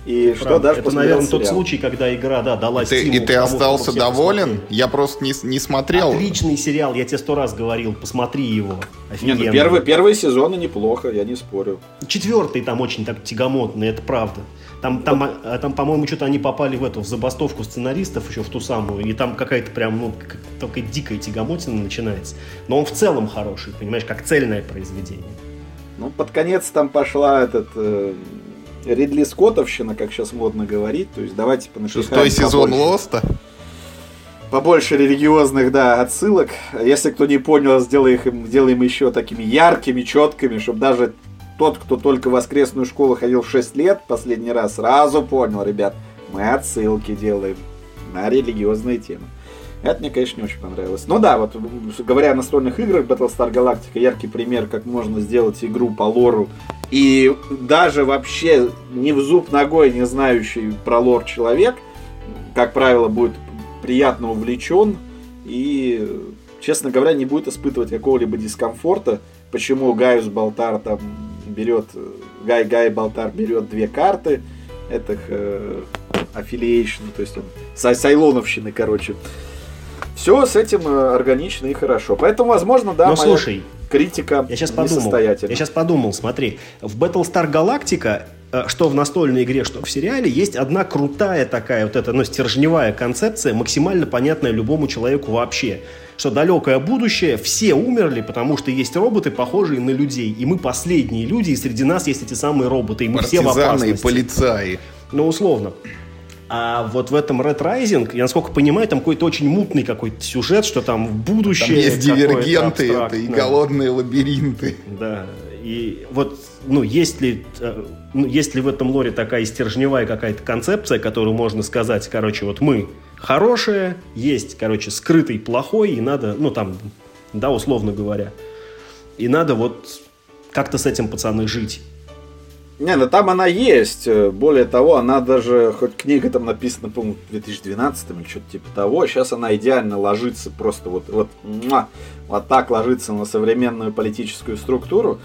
и что Правда. даже Это, наверное, сериал. тот случай, когда игра, да, дала ты, И ты остался доволен? Я просто не, не смотрел. Отличный сериал, я тебе сто раз говорил, посмотри его. Не, ну первый, первые сезоны неплохо, я не спорю. Четвертый там очень так тягомотный, это правда. Там, там, вот. а, там по-моему, что-то они попали в эту в забастовку сценаристов еще в ту самую, и там какая-то прям, ну, только дикая тягомотина начинается. Но он в целом хороший, понимаешь, как цельное произведение. Ну, под конец там пошла этот... Э Ридли Скоттовщина, как сейчас модно говорить. То есть давайте понапихаем Шестой сезон Лоста. Побольше религиозных, да, отсылок. Если кто не понял, сделаем их, сделаем еще такими яркими, четкими, чтобы даже тот, кто только в воскресную школу ходил 6 лет последний раз, сразу понял, ребят, мы отсылки делаем на религиозные темы. Это мне, конечно, не очень понравилось. Ну да, вот говоря о настольных играх, Battlestar Galactica яркий пример, как можно сделать игру по лору. И даже вообще не в зуб ногой не знающий про лор человек, как правило, будет приятно увлечен и, честно говоря, не будет испытывать какого-либо дискомфорта, почему Гaius Балтар там берет, Гай Гай Балтар берет две карты, это э, то есть он сайлоновщины, короче. Все с этим э, органично и хорошо. Поэтому, возможно, да, Но моя слушай, критика я сейчас подумал, Я сейчас подумал, смотри, в Battlestar Galactica э, что в настольной игре, что в сериале, есть одна крутая такая вот эта, ну, стержневая концепция, максимально понятная любому человеку вообще. Что далекое будущее, все умерли, потому что есть роботы, похожие на людей. И мы последние люди, и среди нас есть эти самые роботы, и мы Партизаны все в опасности. и полицаи. Ну, условно. А вот в этом Red Rising, я насколько понимаю, там какой-то очень мутный какой-то сюжет, что там в будущее... Там есть дивергенты это, и голодные лабиринты. Да, и вот, ну, есть ли, э, ну, есть ли в этом лоре такая стержневая какая-то концепция, которую можно сказать, короче, вот мы хорошие, есть, короче, скрытый плохой, и надо, ну, там, да, условно говоря, и надо вот как-то с этим, пацаны, жить. Не, ну там она есть. Более того, она даже, хоть книга там написана, по-моему, в 2012 или что-то типа того, сейчас она идеально ложится просто вот, вот, муа, вот так ложится на современную политическую структуру.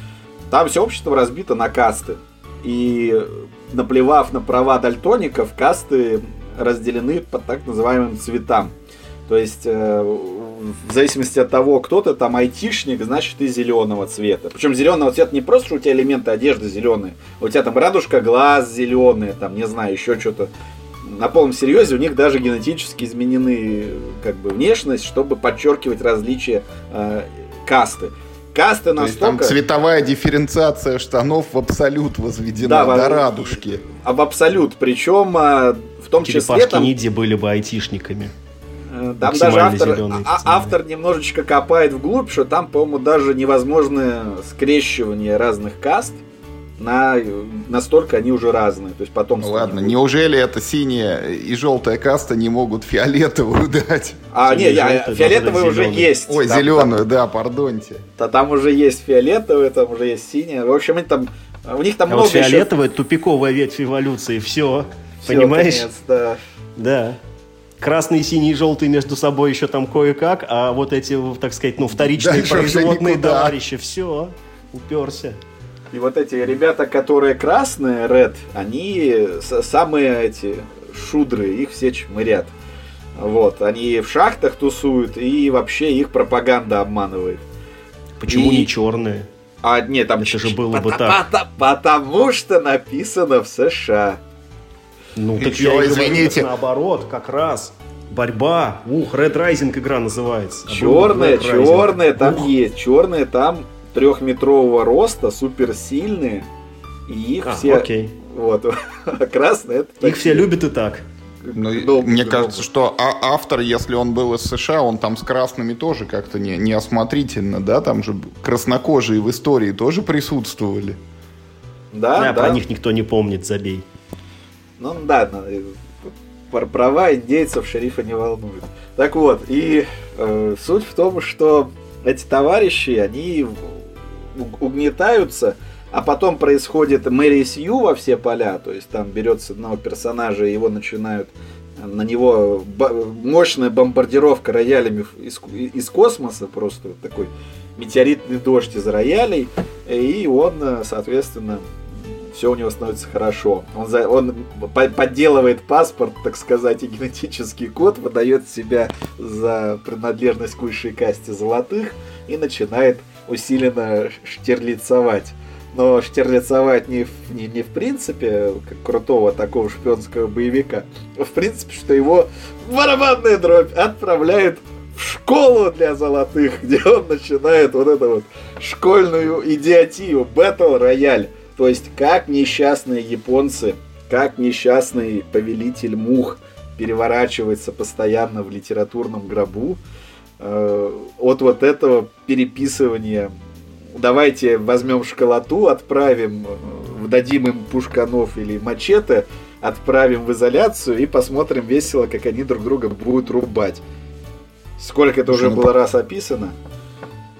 Там все общество разбито на касты. И наплевав на права дальтоников, касты разделены по так называемым цветам. То есть, э, в зависимости от того, кто ты там айтишник, значит ты зеленого цвета. Причем зеленого цвета не просто, что у тебя элементы одежды зеленые, у тебя там радужка глаз зеленые, там, не знаю, еще что-то. На полном серьезе у них даже генетически изменены как бы внешность, чтобы подчеркивать различия э, касты. Касты настолько... там цветовая дифференциация штанов в абсолют возведена да, до в... радужки. А в абсолют. Причем а, в том Черепашки числе... Там... Ниди были бы айтишниками. Там даже автор, а, автор немножечко копает вглубь, что там, по-моему, даже невозможное скрещивание разных каст на, настолько они уже разные. То есть потом. Ну, ладно, не неужели это синяя и желтая каста не могут фиолетовую дать? А, не, я, фиолетовая уже есть. Ой, там, зеленую, там, да, пардонте. Да, там уже есть фиолетовая, там уже есть синяя. В общем, они там, у них там а много вот фиолетовая еще... тупиковая ветвь эволюции, все. все понимаешь? Конец, да. Да красные, синие желтые между собой еще там кое-как, а вот эти, так сказать, ну, вторичные Дальше производные товарищи, все, уперся. И вот эти ребята, которые красные, Red, они самые эти шудры, их все чмырят. Вот, они в шахтах тусуют, и вообще их пропаганда обманывает. Почему и... не черные? А, нет, там... Это же было бы так. Потому что написано в США. Ну, так Чё, я извините. Говорю, наоборот, как раз. Борьба. Ух, Red Rising игра называется. Черные, черные там Ух. есть. Черные там трехметрового роста, суперсильные. И их а, все... Окей. Вот. А (laughs) красные это... Их все любят и так. Ну, Долго, мне кажется, что а автор, если он был из США, он там с красными тоже как-то не, неосмотрительно, да? Там же краснокожие в истории тоже присутствовали. Да, да, да. Про них никто не помнит, забей. Ну да, права индейцев шерифа не волнуют. Так вот, и э, суть в том, что эти товарищи, они угнетаются, а потом происходит Мэри Сью во все поля, то есть там берется одного персонажа, и его начинают на него мощная бомбардировка роялями из, из космоса, просто такой метеоритный дождь из роялей, и он, соответственно, все у него становится хорошо. Он, за, он подделывает паспорт, так сказать, и генетический код, выдает себя за принадлежность к высшей касте золотых и начинает усиленно штирлицовать. Но штирлицовать не в, не, не в принципе, как крутого такого шпионского боевика, а в принципе, что его барабанная дробь отправляет в школу для золотых, (laughs) где он начинает вот эту вот школьную идиотию, Battle Royale то есть, как несчастные японцы, как несчастный повелитель мух переворачивается постоянно в литературном гробу, э, от вот этого переписывания давайте возьмем школоту, отправим, э, дадим им пушканов или мачете, отправим в изоляцию и посмотрим весело, как они друг друга будут рубать. Сколько это уже ну, было раз описано?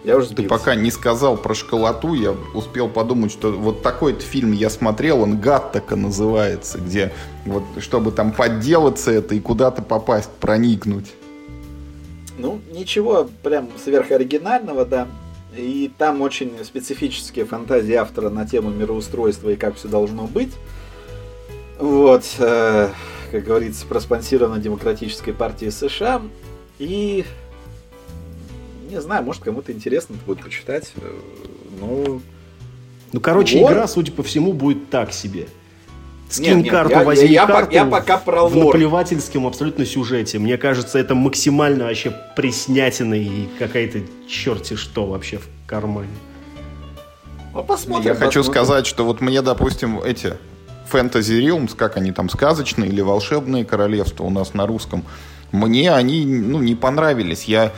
Я уже Ты пока не сказал про школоту, я успел подумать, что вот такой фильм я смотрел, он «Гаттака» называется, где вот чтобы там подделаться это и куда-то попасть, проникнуть. Ну, ничего прям сверхоригинального, да. И там очень специфические фантазии автора на тему мироустройства и как все должно быть. Вот, э, как говорится, проспонсировано Демократической партией США. И не знаю, может кому-то интересно будет почитать. Ну, ну, короче, вот. игра, судя по всему, будет так себе. Скинь нет, карту, я, возьми я, карту я, я пока про в наплевательском абсолютно сюжете. Мне кажется, это максимально вообще приснятина и какая-то черти что вообще в кармане. Ну, посмотрим. Я посмотрим. хочу сказать, что вот мне, допустим, эти Fantasy Realms, как они там, сказочные или волшебные королевства у нас на русском, мне они ну, не понравились. Я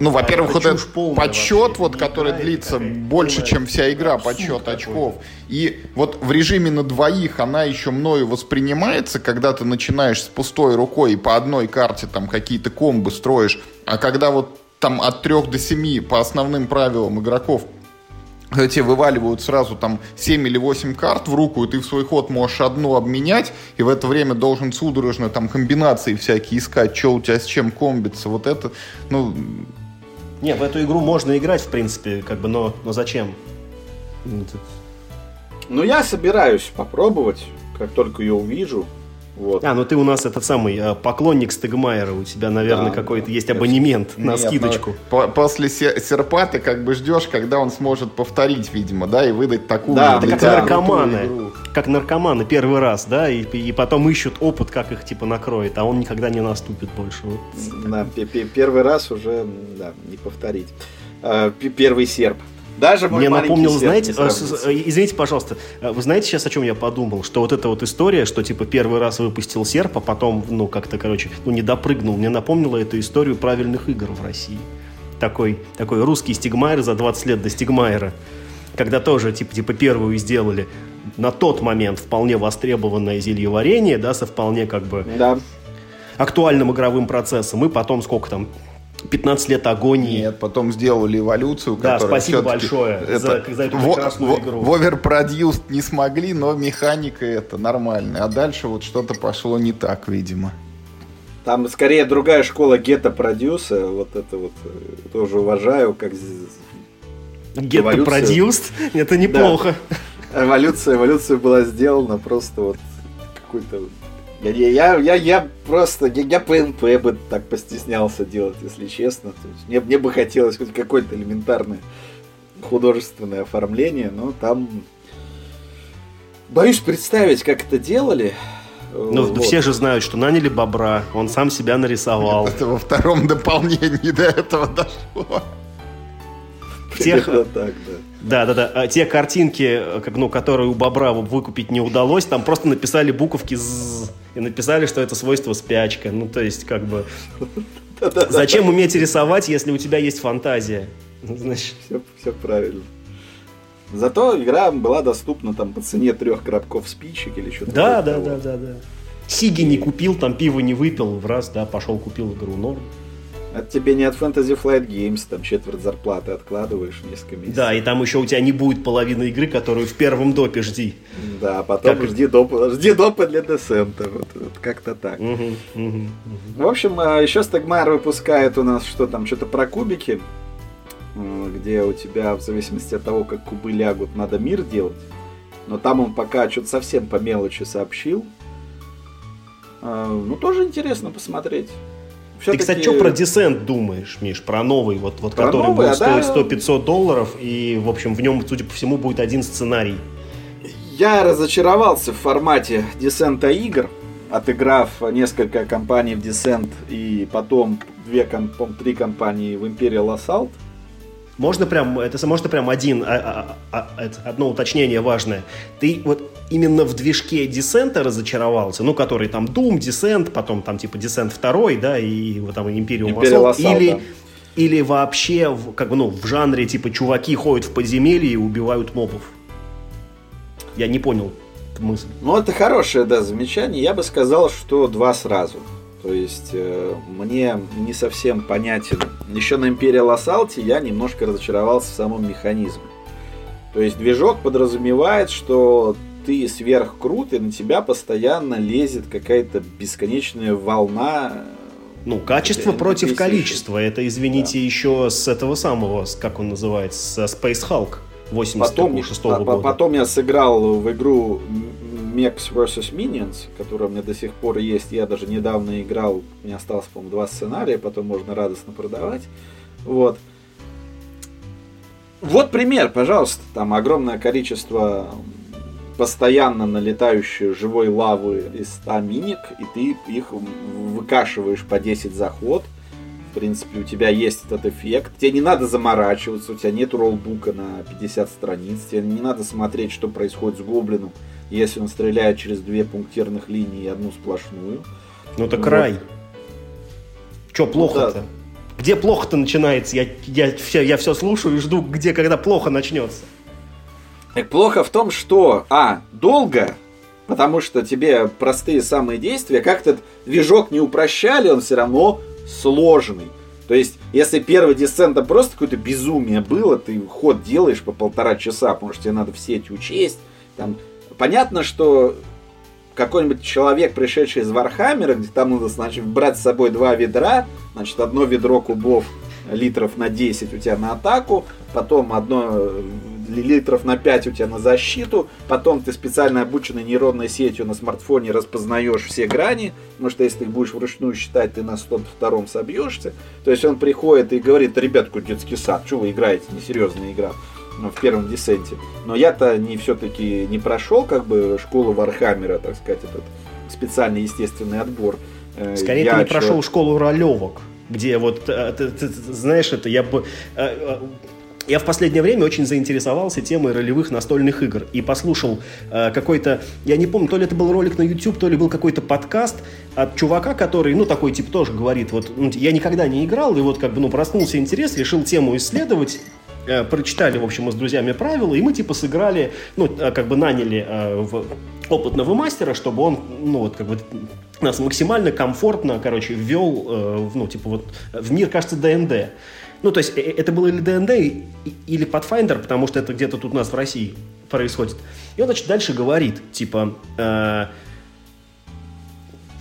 ну, во-первых, вот этот подсчет, вот, который длится больше, чем вся игра, подсчет очков. И вот в режиме на двоих она еще мною воспринимается, когда ты начинаешь с пустой рукой и по одной карте там какие-то комбы строишь. А когда вот там от трех до семи по основным правилам игроков тебе вываливают сразу там 7 или 8 карт в руку, и ты в свой ход можешь одну обменять, и в это время должен судорожно там комбинации всякие искать, что у тебя с чем комбится. Вот это, ну... Не, в эту игру можно играть, в принципе, как бы, но, но зачем? Ну, я собираюсь попробовать, как только ее увижу. Вот. А, ну ты у нас этот самый э, поклонник Стегмайера, у тебя, наверное, да, какой-то есть абонемент Нет, на скидочку. по после серпа ты как бы ждешь, когда он сможет повторить, видимо, да, и выдать такую Да, это как наркоманы, как наркоманы первый раз, да, и, и потом ищут опыт, как их типа накроет, а он никогда не наступит больше. Вот. Да, первый раз уже, да, не повторить. А, первый серп. Даже мой Мне напомнил, знаете, э, э, извините, пожалуйста, э, вы знаете сейчас, о чем я подумал? Что вот эта вот история, что типа первый раз выпустил серп, а потом, ну, как-то, короче, ну, не допрыгнул, мне напомнила эту историю правильных игр в России. Такой, такой русский стигмайер за 20 лет до стигмайера. Когда тоже, типа, типа первую сделали на тот момент вполне востребованное зелье варенье, да, со вполне как бы да. актуальным игровым процессом. И потом сколько там, 15 лет агонии. Нет, потом сделали эволюцию, да, спасибо большое это, за, за эту прекрасную в, игру. В оверпродюс не смогли, но механика это нормальная. А дальше вот что-то пошло не так, видимо. Там скорее другая школа гетто-продюса. Вот это вот э, тоже уважаю, как Гетто-продюст? Это неплохо. Да. Эволюция, эволюция была сделана просто вот какой-то я, я, я, я просто, я, я ПНП бы так постеснялся делать, если честно. То есть мне, мне бы хотелось хоть какое-то элементарное художественное оформление, но там... Боюсь представить, как это делали. Ну, вот. все же знают, что наняли бобра, он сам себя нарисовал. Это во втором дополнении до этого дошло. Тех... так, да. Да, да, да. А те картинки, как, ну, которые у бобра выкупить не удалось, там просто написали буковки «з» и написали, что это свойство спячка. Ну, то есть, как бы... (laughs) Зачем уметь рисовать, если у тебя есть фантазия? (laughs) Ну, значит... Все, все правильно. Зато игра была доступна там по цене трех коробков спичек или что-то. Да, да, да, да, да. Сиги не купил, там пиво не выпил, в раз, да, пошел купил игру. Норм. Это тебе не от Fantasy Flight Games, там четверть зарплаты откладываешь несколько месяцев. Да, и там еще у тебя не будет половины игры, которую в первом допе жди. Да, а потом как... жди, доп, жди допа для десента. Вот, вот как-то так. Угу, угу, угу. В общем, а, еще Стагмар выпускает у нас что там, что-то про кубики, где у тебя в зависимости от того, как кубы лягут, надо мир делать. Но там он пока что-то совсем по мелочи сообщил. А, ну, тоже интересно посмотреть. Ты, кстати, что про Descent думаешь, Миш? Про новый, вот, вот про который новый, будет а стоить да? 100-500 долларов, и, в общем, в нем, судя по всему, будет один сценарий. Я разочаровался в формате Descent игр, отыграв несколько компаний в Descent и потом две, три компании в Imperial Assault. Можно прям, это можно прям один, а, а, а, одно уточнение важное. Ты вот именно в движке Descent разочаровался, ну, который там Doom, Descent, потом там типа Descent 2, да, и вот там Imperium, Assault или, да. или вообще, как бы, ну, в жанре типа чуваки ходят в подземелье и убивают мобов. Я не понял мысль. Ну, это хорошее, да, замечание. Я бы сказал, что два сразу. То есть э, мне не совсем понятен. Еще на Imperial Assault я немножко разочаровался в самом механизме. То есть движок подразумевает, что ты сверхкрут, и на тебя постоянно лезет какая-то бесконечная волна. Ну, качество против количества. Это, извините, да. еще с этого самого, как он называется, с Space Hulk 86 -го года. Потом я сыграл в игру Mechs vs. Minions, которая у меня до сих пор есть. Я даже недавно играл, у меня осталось, по-моему, два сценария, потом можно радостно продавать. Вот. Вот пример, пожалуйста. Там огромное количество постоянно налетающей живой лавы из 100 миник, и ты их выкашиваешь по 10 заход. В принципе, у тебя есть этот эффект. Тебе не надо заморачиваться, у тебя нет роллбука на 50 страниц, тебе не надо смотреть, что происходит с гоблином если он стреляет через две пунктирных линии и одну сплошную. Ну это вот. край. Че плохо-то? Да. Где плохо-то начинается? Я, я, все, я все слушаю и жду, где, когда плохо начнется. Плохо в том, что, а, долго, потому что тебе простые самые действия, как этот движок не упрощали, он все равно сложный. То есть, если первый десцент просто какое-то безумие было, ты ход делаешь по полтора часа, потому что тебе надо все эти учесть. Там, понятно, что какой-нибудь человек, пришедший из Warhammer а, где там надо, значит, брать с собой два ведра, значит, одно ведро кубов литров на 10 у тебя на атаку, потом одно литров на 5 у тебя на защиту, потом ты специально обученной нейронной сетью на смартфоне распознаешь все грани, потому что если ты будешь вручную считать, ты на 102 собьешься. То есть он приходит и говорит, ребят, какой детский сад, что вы играете, несерьезная игра ну, в первом Descent е. Но я-то не все-таки не прошел как бы школу Warhammer а, так сказать, этот специальный естественный отбор. Э, Скорее, я ты не человек... прошел школу ролевок, где вот, э, ты, ты, ты, знаешь, это я бы... Я в последнее время очень заинтересовался темой ролевых настольных игр и послушал э, какой-то, я не помню, то ли это был ролик на YouTube, то ли был какой-то подкаст от чувака, который, ну, такой тип тоже говорит, вот, ну, я никогда не играл, и вот как бы, ну, проснулся интерес, решил тему исследовать, э, прочитали, в общем, мы с друзьями правила, и мы типа сыграли, ну, э, как бы наняли э, в опытного мастера, чтобы он, ну, вот, как бы нас максимально комфортно, короче, ввел, э, ну, типа вот, в мир, кажется, ДНД. Ну, то есть, э, это было или ДНД, или Pathfinder, потому что это где-то тут у нас в России происходит. И он, значит, дальше говорит, типа, э,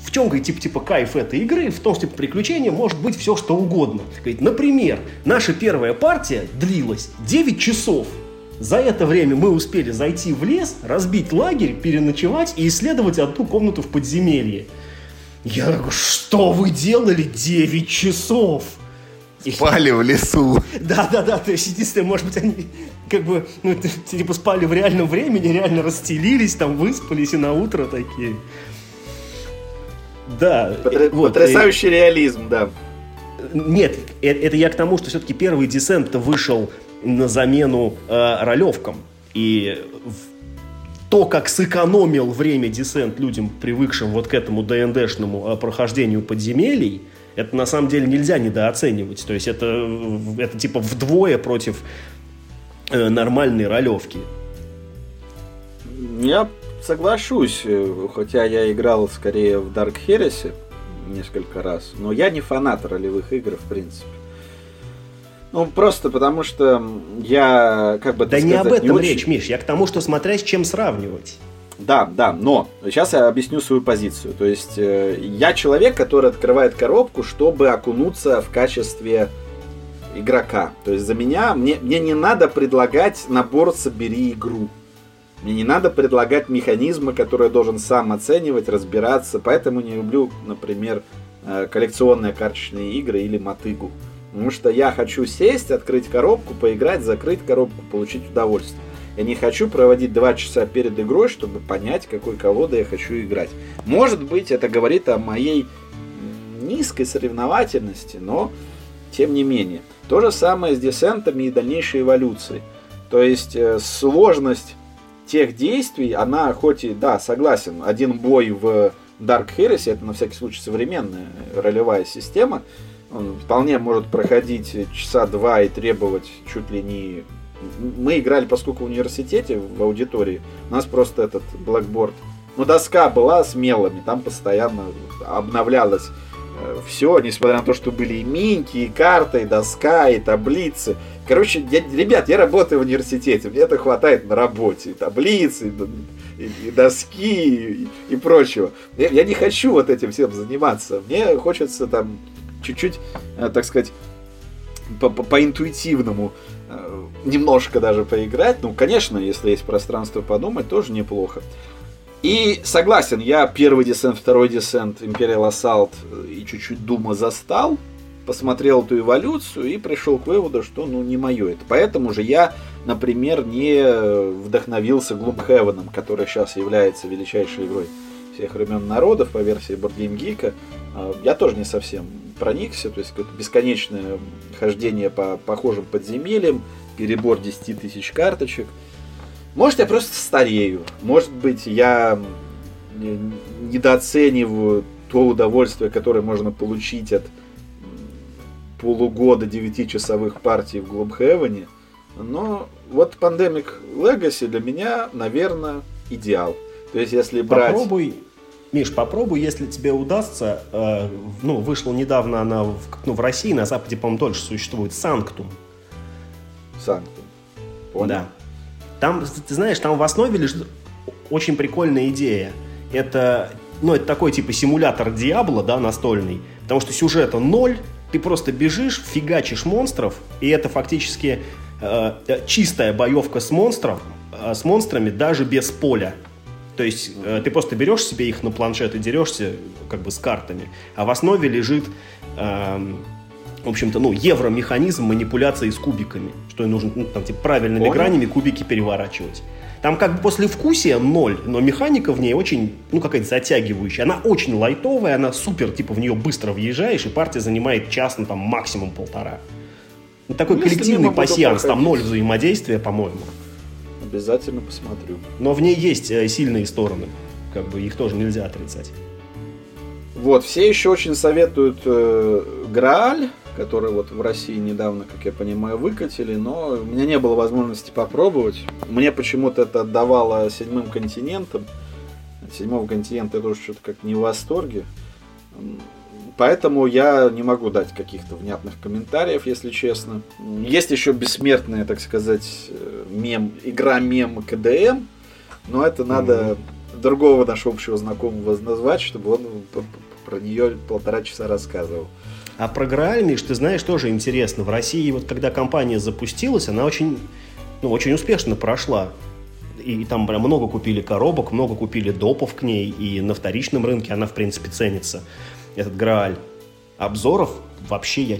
в чем, говорит, типа, типа, кайф этой игры, в том, что, типа, приключения может быть все, что угодно. Говорит, например, наша первая партия длилась 9 часов. За это время мы успели зайти в лес, разбить лагерь, переночевать и исследовать одну комнату в подземелье. Я говорю, что вы делали 9 часов? Спали в лесу. (laughs) Да, да, да. То есть, единственное, может быть, они как бы, ну, типа спали в реальном времени, реально расстелились, там выспались и на утро такие. Да. Потр... Вот, Потрясающий и... реализм, да. Нет, э, это я к тому, что все-таки первый десент вышел на замену э, ролевкам. И то, как сэкономил время десент людям, привыкшим вот к этому ДНДшному э, прохождению подземелий, это на самом деле нельзя недооценивать. То есть это, это типа вдвое против э, нормальной ролевки. Я соглашусь, э, хотя я играл скорее в Dark Heresy несколько раз, но я не фанат ролевых игр в принципе. Ну, просто потому что я, как бы... Да не сказать, об этом не очень... речь, Миш, я к тому, что смотря с чем сравнивать. Да, да, но сейчас я объясню свою позицию. То есть э, я человек, который открывает коробку, чтобы окунуться в качестве игрока. То есть за меня, мне, мне не надо предлагать набор «собери игру». Мне не надо предлагать механизмы, которые я должен сам оценивать, разбираться. Поэтому не люблю, например, э, коллекционные карточные игры или мотыгу. Потому что я хочу сесть, открыть коробку, поиграть, закрыть коробку, получить удовольствие. Я не хочу проводить два часа перед игрой, чтобы понять, какой колодой я хочу играть. Может быть, это говорит о моей низкой соревновательности, но тем не менее. То же самое с десентами и дальнейшей эволюцией. То есть э, сложность тех действий, она хоть и, да, согласен, один бой в Dark Heresy, это на всякий случай современная ролевая система, он вполне может проходить часа два и требовать чуть ли не мы играли, поскольку в университете, в аудитории, у нас просто этот блэкборд, ну, доска была с мелами, там постоянно обновлялось э, все, несмотря на то, что были и минки, и карты, и доска, и таблицы. Короче, я, ребят, я работаю в университете, мне это хватает на работе. И таблицы, и, и доски, и, и прочего. Я, я не хочу вот этим всем заниматься. Мне хочется там чуть-чуть, э, так сказать, по-интуитивному э, немножко даже поиграть. Ну, конечно, если есть пространство подумать, тоже неплохо. И согласен, я первый десент, второй десент, Imperial Assault и чуть-чуть Дума застал, посмотрел эту эволюцию и пришел к выводу, что ну не мое это. Поэтому же я, например, не вдохновился Gloomhaven, который сейчас является величайшей игрой всех времен народов по версии Board Game Geek. А, я тоже не совсем проникся, то есть какое-то бесконечное хождение по похожим подземельям, перебор 10 тысяч карточек. Может, я просто старею. Может быть, я недооцениваю то удовольствие, которое можно получить от полугода 9-часовых партий в Gloomhaven. Но вот Pandemic Legacy для меня, наверное, идеал. То есть, если брать... Попробуй Миш, попробуй, если тебе удастся. Э, ну, вышла недавно она в, ну, в России, на Западе, по-моему, тоже существует. Санктум. Санктум. Понял. Да. Там, ты знаешь, там в основе лежит очень прикольная идея. Это, ну, это такой типа симулятор Диабло, да, настольный. Потому что сюжета ноль, ты просто бежишь, фигачишь монстров, и это фактически э, чистая боевка с монстром, э, с монстрами даже без поля. То есть э, ты просто берешь себе их на планшет и дерешься как бы с картами, а в основе лежит, э, в общем-то, ну, евромеханизм манипуляции с кубиками, что нужно ну, там, типа, правильными Понял. гранями кубики переворачивать. Там как бы после вкусия ноль, но механика в ней очень, ну, какая-то затягивающая. Она очень лайтовая, она супер, типа, в нее быстро въезжаешь, и партия занимает час, ну, там, максимум полтора. Ну, такой ну, коллективный пассианс, там ноль взаимодействия, по-моему. Обязательно посмотрю. Но в ней есть э, сильные стороны. Как бы их тоже нельзя отрицать. Вот, все еще очень советуют э, Грааль, который вот в России недавно, как я понимаю, выкатили, но у меня не было возможности попробовать. Мне почему-то это отдавало седьмым континентам. От седьмого континента я тоже что-то как не в восторге. Поэтому я не могу дать каких-то внятных комментариев, если честно. Есть еще бессмертная, так сказать, э, мем, игра мем КДМ, но это надо mm-hmm. другого нашего общего знакомого назвать, чтобы он про нее полтора часа рассказывал. А про Грааль, Миш, ты знаешь, тоже интересно. В России, вот когда компания запустилась, она очень, ну, очень успешно прошла. И там прям много купили коробок, много купили допов к ней, и на вторичном рынке она, в принципе, ценится этот Грааль. Обзоров вообще я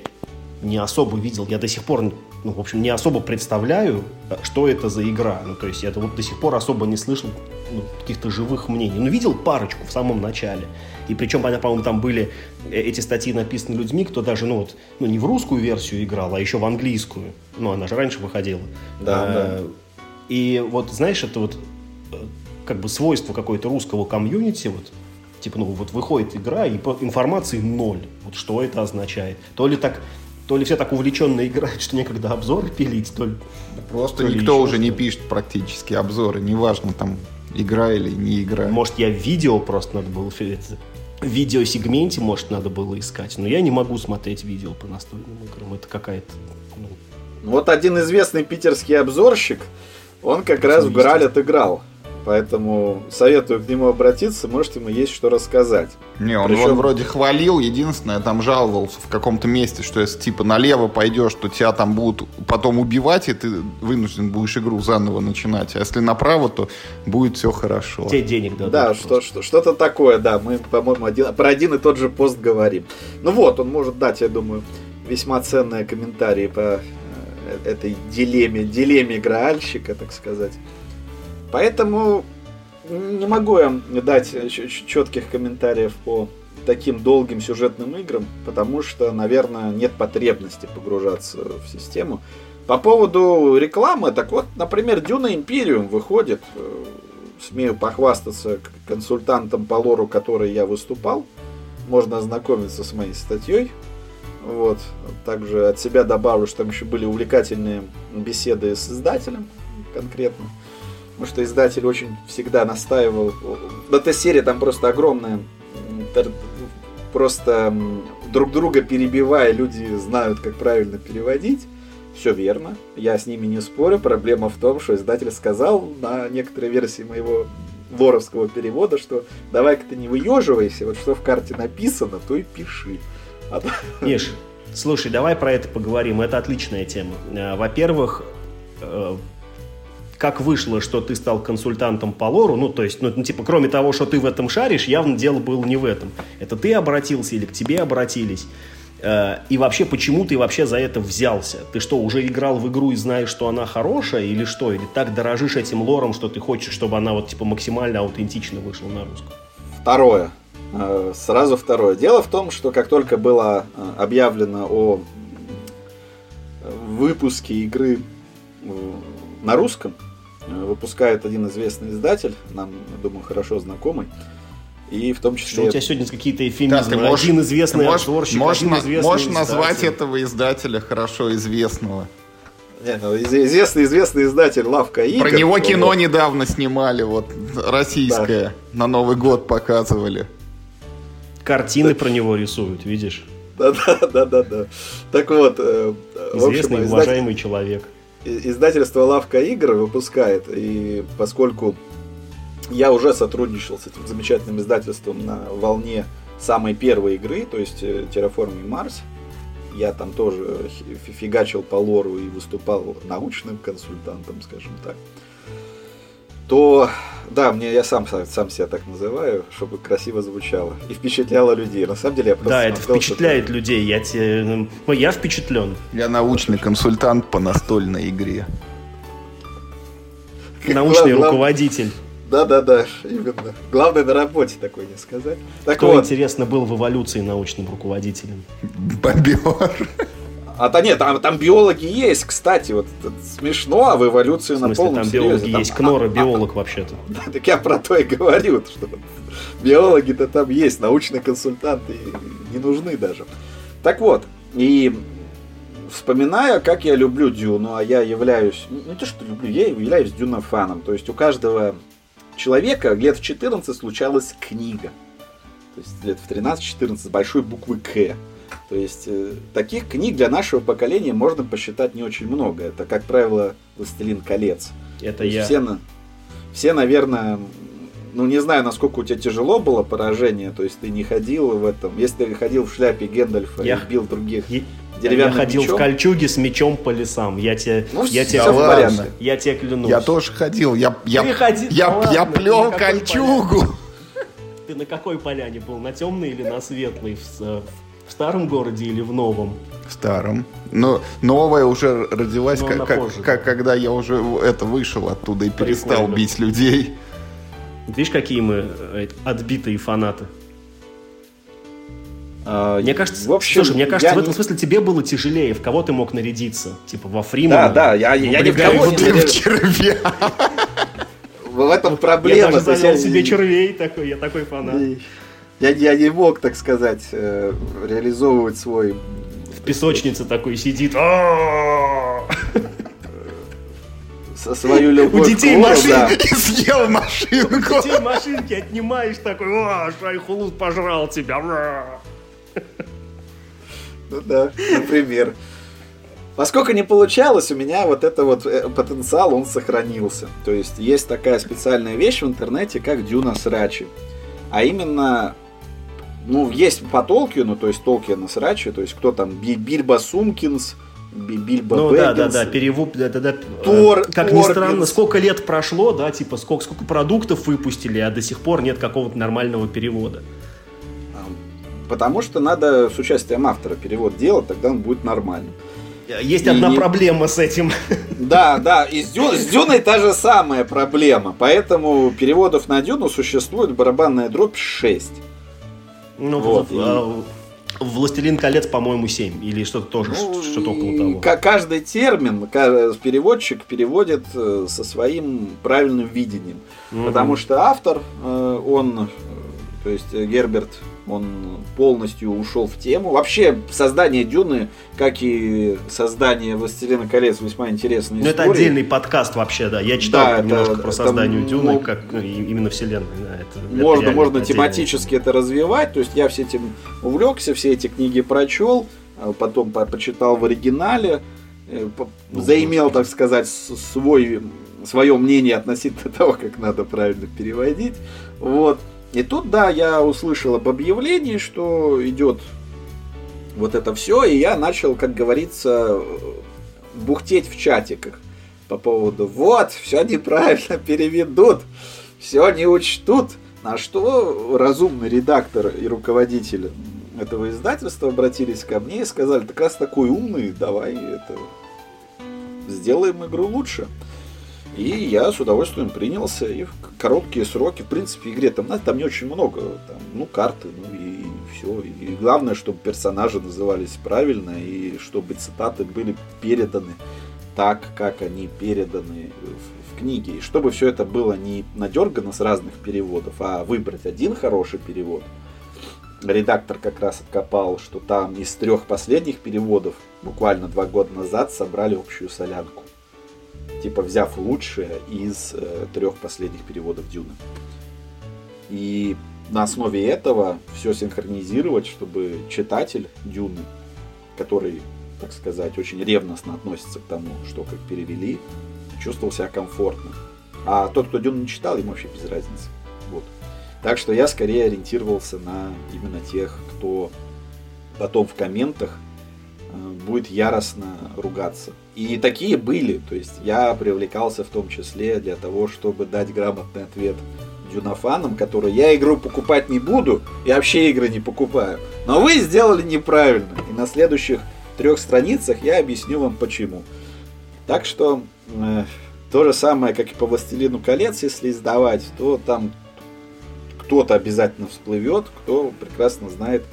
не особо видел. Я до сих пор, ну, в общем, не особо представляю, что это за игра. Ну, то есть я вот до сих пор особо не слышал ну, каких-то живых мнений. Ну, видел парочку в самом начале. И причем, по-моему, там были э, эти статьи написаны людьми, кто даже, ну, вот, ну, не в русскую версию играл, а еще в английскую. Ну, она же раньше выходила. Да, а, да. И вот, знаешь, это вот э, как бы свойство какой-то русского комьюнити, вот, Типа, ну вот выходит игра, и информации ноль. Вот что это означает? То ли так то ли все так увлеченно играют, что некогда обзоры пилить, то ли... Просто то никто уже не пишет практически обзоры, неважно, там, игра или не игра. Может, я видео просто надо было... В видеосегменте, может, надо было искать, но я не могу смотреть видео по настольным играм. Это какая-то... Ну... Вот один известный питерский обзорщик, он как раз в Граль отыграл. Поэтому советую к нему обратиться, может ему есть что рассказать. Не, он Причем... вроде хвалил, единственное, там жаловался в каком-то месте, что если типа налево пойдешь, то тебя там будут потом убивать, и ты вынужден будешь игру заново начинать. А если направо, то будет все хорошо. Тебе денег дадут. Да, что, что, что-то такое, да. Мы, по-моему, один, про один и тот же пост говорим. Ну вот, он может дать, я думаю, весьма ценные комментарии по э, этой дилемме, дилемме игральщика, так сказать. Поэтому не могу я дать четких комментариев по таким долгим сюжетным играм, потому что, наверное, нет потребности погружаться в систему. По поводу рекламы, так вот, например, Дюна Империум выходит, э, смею похвастаться консультантом по лору, который я выступал. Можно ознакомиться с моей статьей. Вот. Также от себя добавлю, что там еще были увлекательные беседы с издателем конкретно. Потому что издатель очень всегда настаивал. Эта серия там просто огромная. Просто друг друга перебивая, люди знают, как правильно переводить. Все верно, я с ними не спорю. Проблема в том, что издатель сказал на некоторой версии моего лоровского перевода, что давай-ка ты не выеживайся, вот что в карте написано, то и пиши. А... (laughs) Слушай, давай про это поговорим, это отличная тема. Э, во-первых, э, как вышло, что ты стал консультантом по лору, ну, то есть, ну, типа, кроме того, что ты в этом шаришь, явно дело было не в этом. Это ты обратился или к тебе обратились. Э, и вообще, почему ты вообще за это взялся? Ты что, уже играл в игру и знаешь, что она хорошая, или что? Или так дорожишь этим лором, что ты хочешь, чтобы она вот, типа, максимально аутентично вышла на русском? Второе. Э, сразу второе. Дело в том, что как только было э, объявлено о выпуске игры на русском, выпускает один известный издатель, нам, думаю, хорошо знакомый. И в том числе... Что у тебя сегодня какие-то эфемизмы? Да, можешь, один известный можешь, обзорщик, можешь, один известный Можешь назвать этого издателя хорошо известного? Не, ну, известный, известный издатель Лавка игр. Про него кино вот. недавно снимали, вот российское, да. на Новый год показывали. Картины да. про него рисуют, видишь? Да-да-да-да-да. Так вот, э, известный общем, уважаемый человек. Издательство Лавка игр выпускает, и поскольку я уже сотрудничал с этим замечательным издательством на волне самой первой игры, то есть э, Terraforming Mars, я там тоже фигачил по лору и выступал научным консультантом, скажем так, то да, мне я сам, сам себя так называю, чтобы красиво звучало. И впечатляло людей. На самом деле я просто Да, это впечатляет что людей. Я, те... ну, я впечатлен. Я научный консультант по настольной игре. Научный руководитель. Да-да-да, именно. Главное на работе такой не сказать. Так Кто, вот. интересно, был в эволюции научным руководителем? Бобер. А то нет, там, там биологи есть, кстати, вот смешно, а в эволюции в смысле, на полном там серьезе. биологи там, есть, Кнора (laughs) а, биолог а, вообще-то. (laughs) Да, так я про то и говорю, что биологи-то там есть, научные консультанты не нужны даже. Так вот, и вспоминая, как я люблю Дюну, а я являюсь, не то что люблю, я являюсь Дюна-фаном, то есть у каждого человека лет в 14 случалась книга. То есть лет в 13-14 с большой буквы К. То есть э, таких книг для нашего поколения можно посчитать не очень много. Это, как правило, «Властелин колец». Это я. Все, все, наверное, ну не знаю, насколько у тебя тяжело было поражение, то есть ты не ходил в этом. Если ты ходил в шляпе Гэндальфа я... и бил других я... деревянным Я ходил мечом, в кольчуге с мечом по лесам. Я тебе, ну, я тебе, ладно. я тебе клянусь. Я тоже ходил. Я, я, ходил, я, ну, я, я плел кольчугу. Ты на какой поляне был? На темной или на светлой? В, в в старом городе или в новом? В старом. Но новая уже родилась, как, как, как, когда я уже это вышел оттуда и Прикольно. перестал бить людей. Видишь, какие мы э, отбитые фанаты? А, мне кажется, в общем, слушай, мне кажется, в этом не... смысле тебе было тяжелее, в кого ты мог нарядиться, типа во Фримана. Да, да, я, я не в кого не червя. (laughs) В этом проблема. Я даже занял себе червей такой, я такой фанат я, я не мог, так сказать, э, реализовывать свой... В песочнице такой сидит. Со свою любовь У детей машинки (laughs) съел машинку. У детей машинки отнимаешь такой, о, Шайхулут пожрал тебя. Ну да, например. Поскольку не получалось, у меня вот это вот э, потенциал, он сохранился. То есть есть такая специальная вещь в интернете, как Дюна Срачи. А именно ну, есть по Толкину, то есть Толкина срачи, то есть кто там, Бильбо Сумкинс, Бильбо Ну Бэггинс, да, да, да, перевод, да, да, да. Тор, как Торгинс. ни странно, сколько лет прошло, да, типа сколько, сколько продуктов выпустили, а до сих пор нет какого-то нормального перевода. Потому что надо с участием автора перевод делать, тогда он будет нормальным. Есть и одна не... проблема с этим. Да, да, и с, Дю... с Дюной та же самая проблема. Поэтому переводов на Дюну существует барабанная дробь 6. Ну вот. И... А, Властелин колец, по-моему, 7 или что-то тоже, ну, что-то около того. Каждый термин переводчик переводит э, со своим правильным видением. Угу. Потому что автор, э, он, э, то есть Герберт он полностью ушел в тему. Вообще, создание Дюны, как и создание Властелина колец, весьма интересная история. Ну, это отдельный подкаст вообще, да. Я читал да, немножко это, про создание это, Дюны, ну, как ну, именно вселенной. Да, это, можно это можно тематически это развивать. То есть я все этим увлекся, все эти книги прочел, а потом почитал в оригинале, э, ну, заимел, так сказать, свой свое мнение относительно (laughs) того, как надо правильно переводить. Вот. И тут, да, я услышал об объявлении, что идет вот это все, и я начал, как говорится, бухтеть в чатиках по поводу «вот, все неправильно переведут, все не учтут». На что разумный редактор и руководитель этого издательства обратились ко мне и сказали, так раз такой умный, давай это сделаем игру лучше. И я с удовольствием принялся, и в короткие сроки, в принципе, игре там, там не очень много, там, ну, карты, ну и все. И главное, чтобы персонажи назывались правильно, и чтобы цитаты были переданы так, как они переданы в, в книге. И чтобы все это было не надергано с разных переводов, а выбрать один хороший перевод редактор как раз откопал, что там из трех последних переводов буквально два года назад собрали общую солянку. Типа взяв лучшее из э, трех последних переводов Дюны. И на основе этого все синхронизировать, чтобы читатель Дюны, который, так сказать, очень ревностно относится к тому, что как перевели, чувствовал себя комфортно. А тот, кто Дюну не читал, ему вообще без разницы. Вот. Так что я скорее ориентировался на именно тех, кто потом в комментах э, будет яростно ругаться. И такие были. То есть я привлекался в том числе для того, чтобы дать грамотный ответ дюнафанам, которые я игру покупать не буду, и вообще игры не покупаю. Но вы сделали неправильно. И на следующих трех страницах я объясню вам почему. Так что э, то же самое, как и по Властелину колец, если издавать, то там кто-то обязательно всплывет, кто прекрасно знает,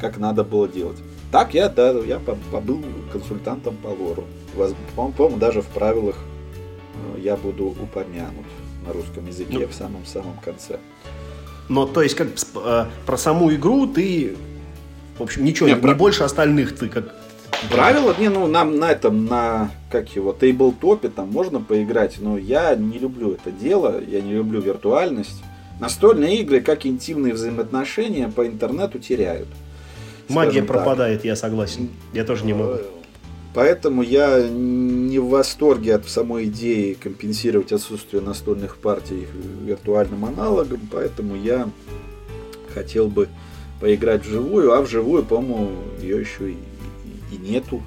как надо было делать. Так я, да, я побыл консультантом по лору. По-моему, даже в правилах э, я буду упомянут на русском языке ну, в самом-самом конце. Но, то есть, как э, про саму игру ты, в общем, ничего, не, не про... больше остальных ты как... Правила, не, ну, нам на этом, на, как его, тейблтопе там можно поиграть, но я не люблю это дело, я не люблю виртуальность. Настольные игры, как интимные взаимоотношения, по интернету теряют. Магия пропадает, так. я согласен. Я тоже не могу. Поэтому я не в восторге от самой идеи компенсировать отсутствие настольных партий виртуальным аналогом, поэтому я хотел бы поиграть вживую, а вживую, по-моему, ее еще и, и, нету.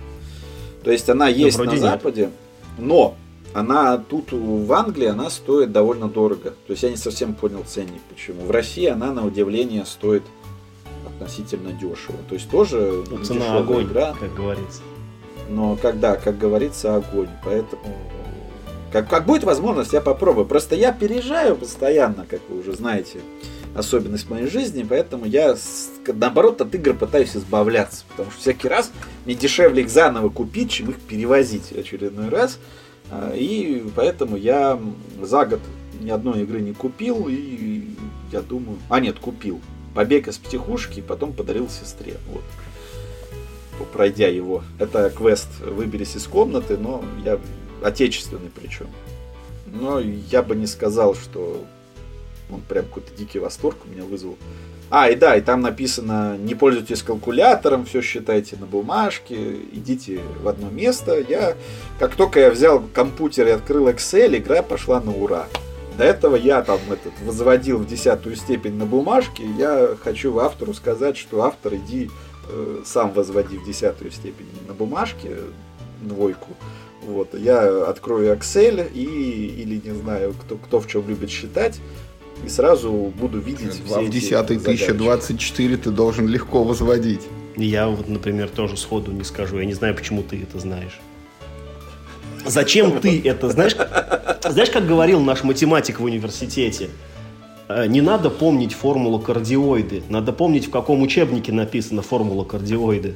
То есть она есть на Западе, нет. но она тут в Англии она стоит довольно дорого. То есть я не совсем понял ценник, почему. В России она на удивление стоит относительно дешево. То есть тоже ну, цена огонь, игра. как говорится но когда, как говорится, огонь. Поэтому как, как будет возможность, я попробую. Просто я переезжаю постоянно, как вы уже знаете, особенность моей жизни, поэтому я, наоборот, от игр пытаюсь избавляться. Потому что всякий раз мне дешевле их заново купить, чем их перевозить очередной раз. А, и поэтому я за год ни одной игры не купил, и я думаю... А нет, купил. Побег из психушки, потом подарил сестре. Вот пройдя его. Это квест «Выберись из комнаты», но я отечественный причем. Но я бы не сказал, что он прям какой-то дикий восторг у меня вызвал. А, и да, и там написано, не пользуйтесь калькулятором, все считайте на бумажке, идите в одно место. Я, как только я взял компьютер и открыл Excel, игра пошла на ура. До этого я там этот возводил в десятую степень на бумажке. Я хочу автору сказать, что автор, иди Э, сам возводи в десятую степень на бумажке двойку. Вот, я открою Excel и, или не знаю, кто, кто в чем любит считать, и сразу буду видеть 2 все в 10 1024 ты должен легко возводить. Я вот, например, тоже сходу не скажу. Я не знаю, почему ты это знаешь. Зачем ты это знаешь? Знаешь, как говорил наш математик в университете? Э, не надо помнить формулу кардиоиды, надо помнить, в каком учебнике написана формула кардиоиды.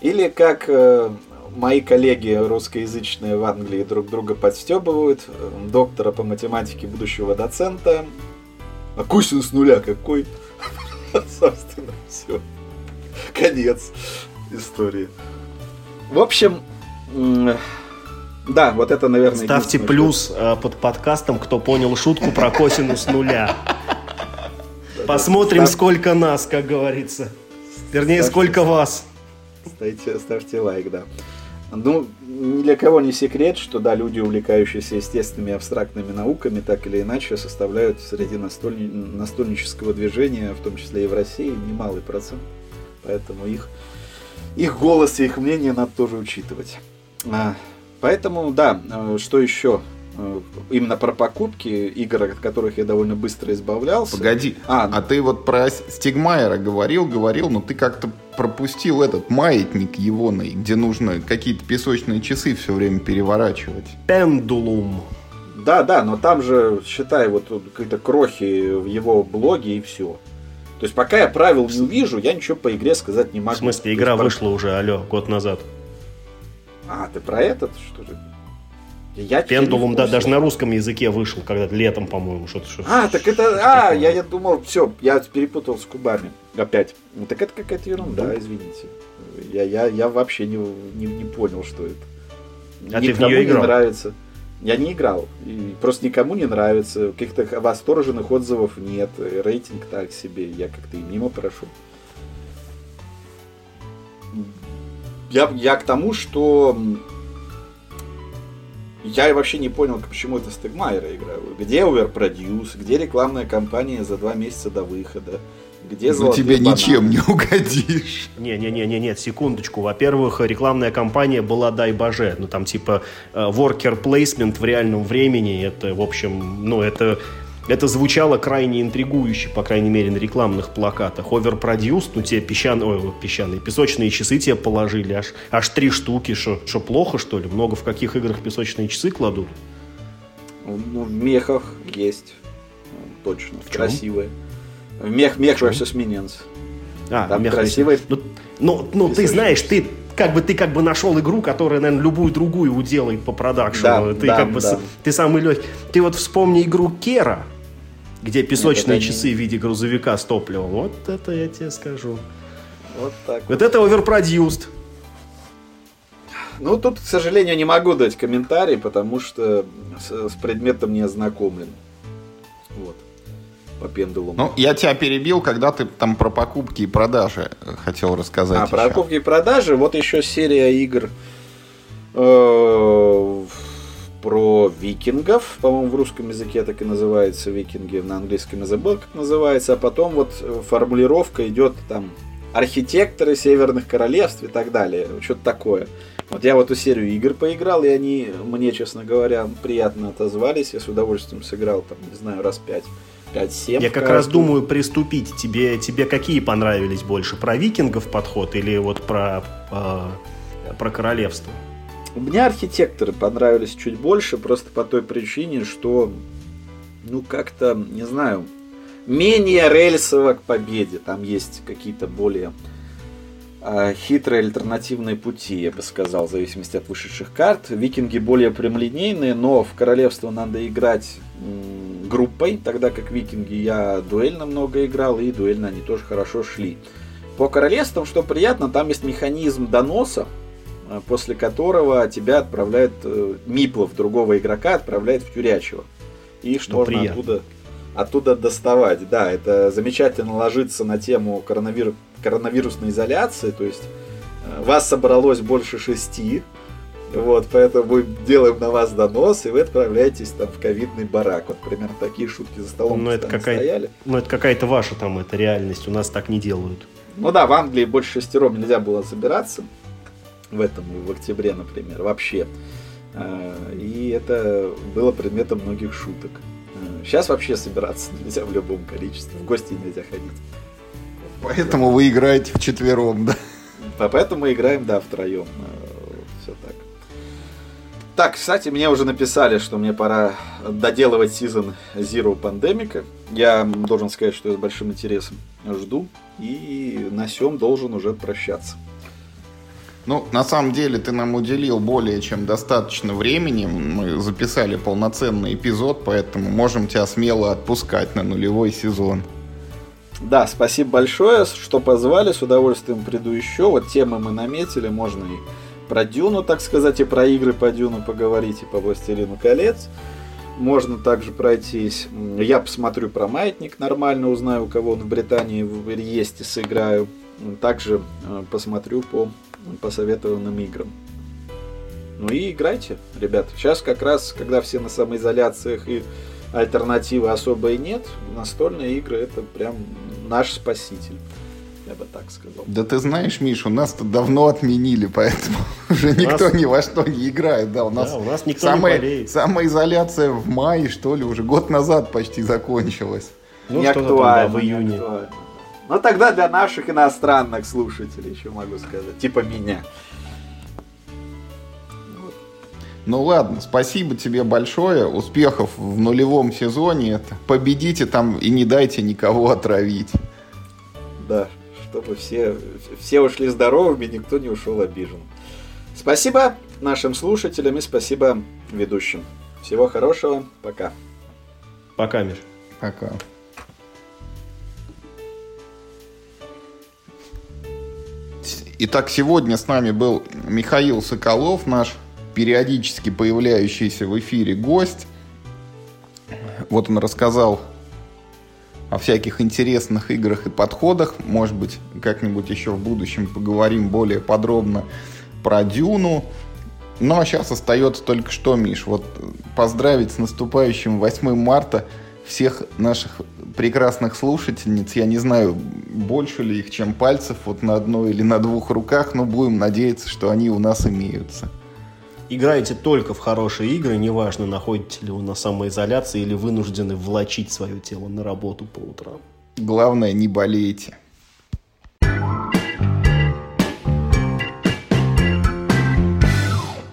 Или как э, мои коллеги русскоязычные в Англии друг друга подстебывают, э, доктора по математике будущего доцента. А косинус с нуля какой? (laughs) Собственно, все. Конец истории. В общем, да, вот это, наверное... Ставьте плюс. Э, под подкастом, кто понял шутку про косинус нуля. (laughs) Посмотрим, сколько нас, как говорится. Вернее, сколько вас. Ставьте, лайк, да. Ну, ни для кого не секрет, что да, люди, увлекающиеся естественными абстрактными науками, так или иначе составляют среди настольни... настольнического движения, в том числе и в России, немалый процент. Поэтому их, их голос и их мнение надо тоже учитывать. А, Поэтому, да, э, что еще? Э, именно про покупки игр, от которых я довольно быстро избавлялся. Погоди, а, а ты вот про Стигмайера говорил, говорил, но ты как-то пропустил этот маятник его, где нужно какие-то песочные часы все время переворачивать. Пендулум. Да, да, но там же, считай, вот какие-то крохи в его блоге и все. То есть пока я правил не увижу, я ничего по игре сказать не могу. В смысле, игра есть, вышла про... уже, алло, год назад. А, ты про этот, что ли? Я Пендулум, да, даже на русском языке вышел, когда летом, по-моему, что-то. Что а, так это, а, я, я думал, все, я перепутал с кубами опять. Ну, так это какая-то ерунда, да. извините. Я, я, я вообще не, не, не понял, что это. А Никому ты в нее играл? не нравится. Я не играл. И просто никому не нравится. Каких-то восторженных отзывов нет. Рейтинг так себе. Я как-то и мимо прошел. Я, я к тому, что я вообще не понял, почему это Стегмайера игра. Где Overproduce, где рекламная кампания за два месяца до выхода, где Ну тебе бананы? ничем не угодишь. Не-не-не, нет, секундочку. Во-первых, рекламная кампания была дай боже. Ну там типа э, worker placement в реальном времени. Это, в общем, ну это это звучало крайне интригующе, по крайней мере, на рекламных плакатах. Overproduced, ну тебе песчаные, ой, песчаные, песочные часы тебе положили, аж, аж три штуки, что плохо, что ли? Много в каких играх песочные часы кладут? Ну, в мехах есть, точно, в красивые. В мех, мех versus Minions. А, Там мех красивые. Ну, ну, ну ты знаешь, ты как бы ты как бы нашел игру, которая, наверное, любую другую уделает по продакшену. Да, ты да, как бы да. ты самый легкий. Ты вот вспомни игру Кера, где песочные Нет, часы не... в виде грузовика с топливом. Вот это я тебе скажу. Вот так. Вот, вот. это overproduced. Ну, тут, к сожалению, не могу дать комментарий, потому что с, с предметом не ознакомлен. Вот. По пендулу. Ну, я тебя перебил, когда ты там про покупки и продажи хотел рассказать. А, еще. про покупки и продажи. Вот еще серия игр. Э про викингов, по-моему, в русском языке так и называется викинги, на английском я забыл, как называется, а потом вот э, формулировка идет там архитекторы северных королевств и так далее, что-то такое. Вот я в эту серию игр поиграл, и они мне, честно говоря, приятно отозвались, я с удовольствием сыграл, там, не знаю, раз пять. 5-7. Я как раз думаю приступить. Тебе, тебе какие понравились больше? Про викингов подход или вот про, э, про королевство? Мне архитекторы понравились чуть больше, просто по той причине, что, ну, как-то, не знаю, менее рельсово к победе. Там есть какие-то более э, хитрые альтернативные пути, я бы сказал, в зависимости от вышедших карт. Викинги более прямолинейные, но в королевство надо играть м, группой, тогда как викинги я дуэльно много играл, и дуэльно они тоже хорошо шли. По королевствам, что приятно, там есть механизм доноса, после которого тебя отправляет э, Миплов, другого игрока, отправляет в Тюрячево. И что ну, можно оттуда, оттуда доставать. Да, это замечательно ложится на тему коронавир... коронавирусной изоляции, то есть э, вас собралось больше шести, вот, поэтому мы делаем на вас донос, и вы отправляетесь там в ковидный барак. Вот примерно такие шутки за столом ну, это какая... стояли. Ну, это какая-то ваша там это реальность, у нас так не делают. Ну да, в Англии больше шестером нельзя было собираться в этом, в октябре, например, вообще. А, и это было предметом многих шуток. Сейчас а, вообще собираться (laughs) нельзя в любом количестве, в гости нельзя ходить. Поэтому вы играете в четвером, да? Поэтому мы играем, да, втроем. А, Все так. Так, кстати, мне уже написали, что мне пора доделывать сезон Zero Пандемика. Я должен сказать, что я с большим интересом жду. И на сем должен уже прощаться. Ну, на самом деле, ты нам уделил более чем достаточно времени. Мы записали полноценный эпизод, поэтому можем тебя смело отпускать на нулевой сезон. Да, спасибо большое, что позвали. С удовольствием приду еще. Вот темы мы наметили. Можно и про Дюну, так сказать, и про игры по Дюну поговорить, и по Властелину колец. Можно также пройтись. Я посмотрю про Маятник нормально, узнаю, у кого он в Британии в Реесте сыграю. Также э, посмотрю по посоветованным играм. Ну и играйте, ребят. Сейчас как раз, когда все на самоизоляциях и альтернативы особой нет, настольные игры это прям наш спаситель. Я бы так сказал. Да ты знаешь, Миш, у нас-то давно отменили, поэтому (laughs) уже никто нас... ни во что не играет. Да, у нас, да, у нас никто самая, не болеет. Самоизоляция в мае, что ли, уже год назад почти закончилась. Ну, не актуально, там, да, в июне. Актуально. Ну тогда для наших иностранных слушателей еще могу сказать, типа меня. Ну ладно, спасибо тебе большое. Успехов в нулевом сезоне. Это. Победите там и не дайте никого отравить. Да, чтобы все, все ушли здоровыми, никто не ушел обижен. Спасибо. нашим слушателям и спасибо ведущим. Всего хорошего. Пока. Пока, Миш. Пока. Итак, сегодня с нами был Михаил Соколов, наш периодически появляющийся в эфире гость. Вот он рассказал о всяких интересных играх и подходах. Может быть, как-нибудь еще в будущем поговорим более подробно про Дюну. Ну, а сейчас остается только что, Миш, вот поздравить с наступающим 8 марта всех наших прекрасных слушательниц. Я не знаю, больше ли их, чем пальцев вот на одной или на двух руках, но будем надеяться, что они у нас имеются. Играйте только в хорошие игры, неважно, находитесь ли вы на самоизоляции или вынуждены влачить свое тело на работу по утрам. Главное, не болейте.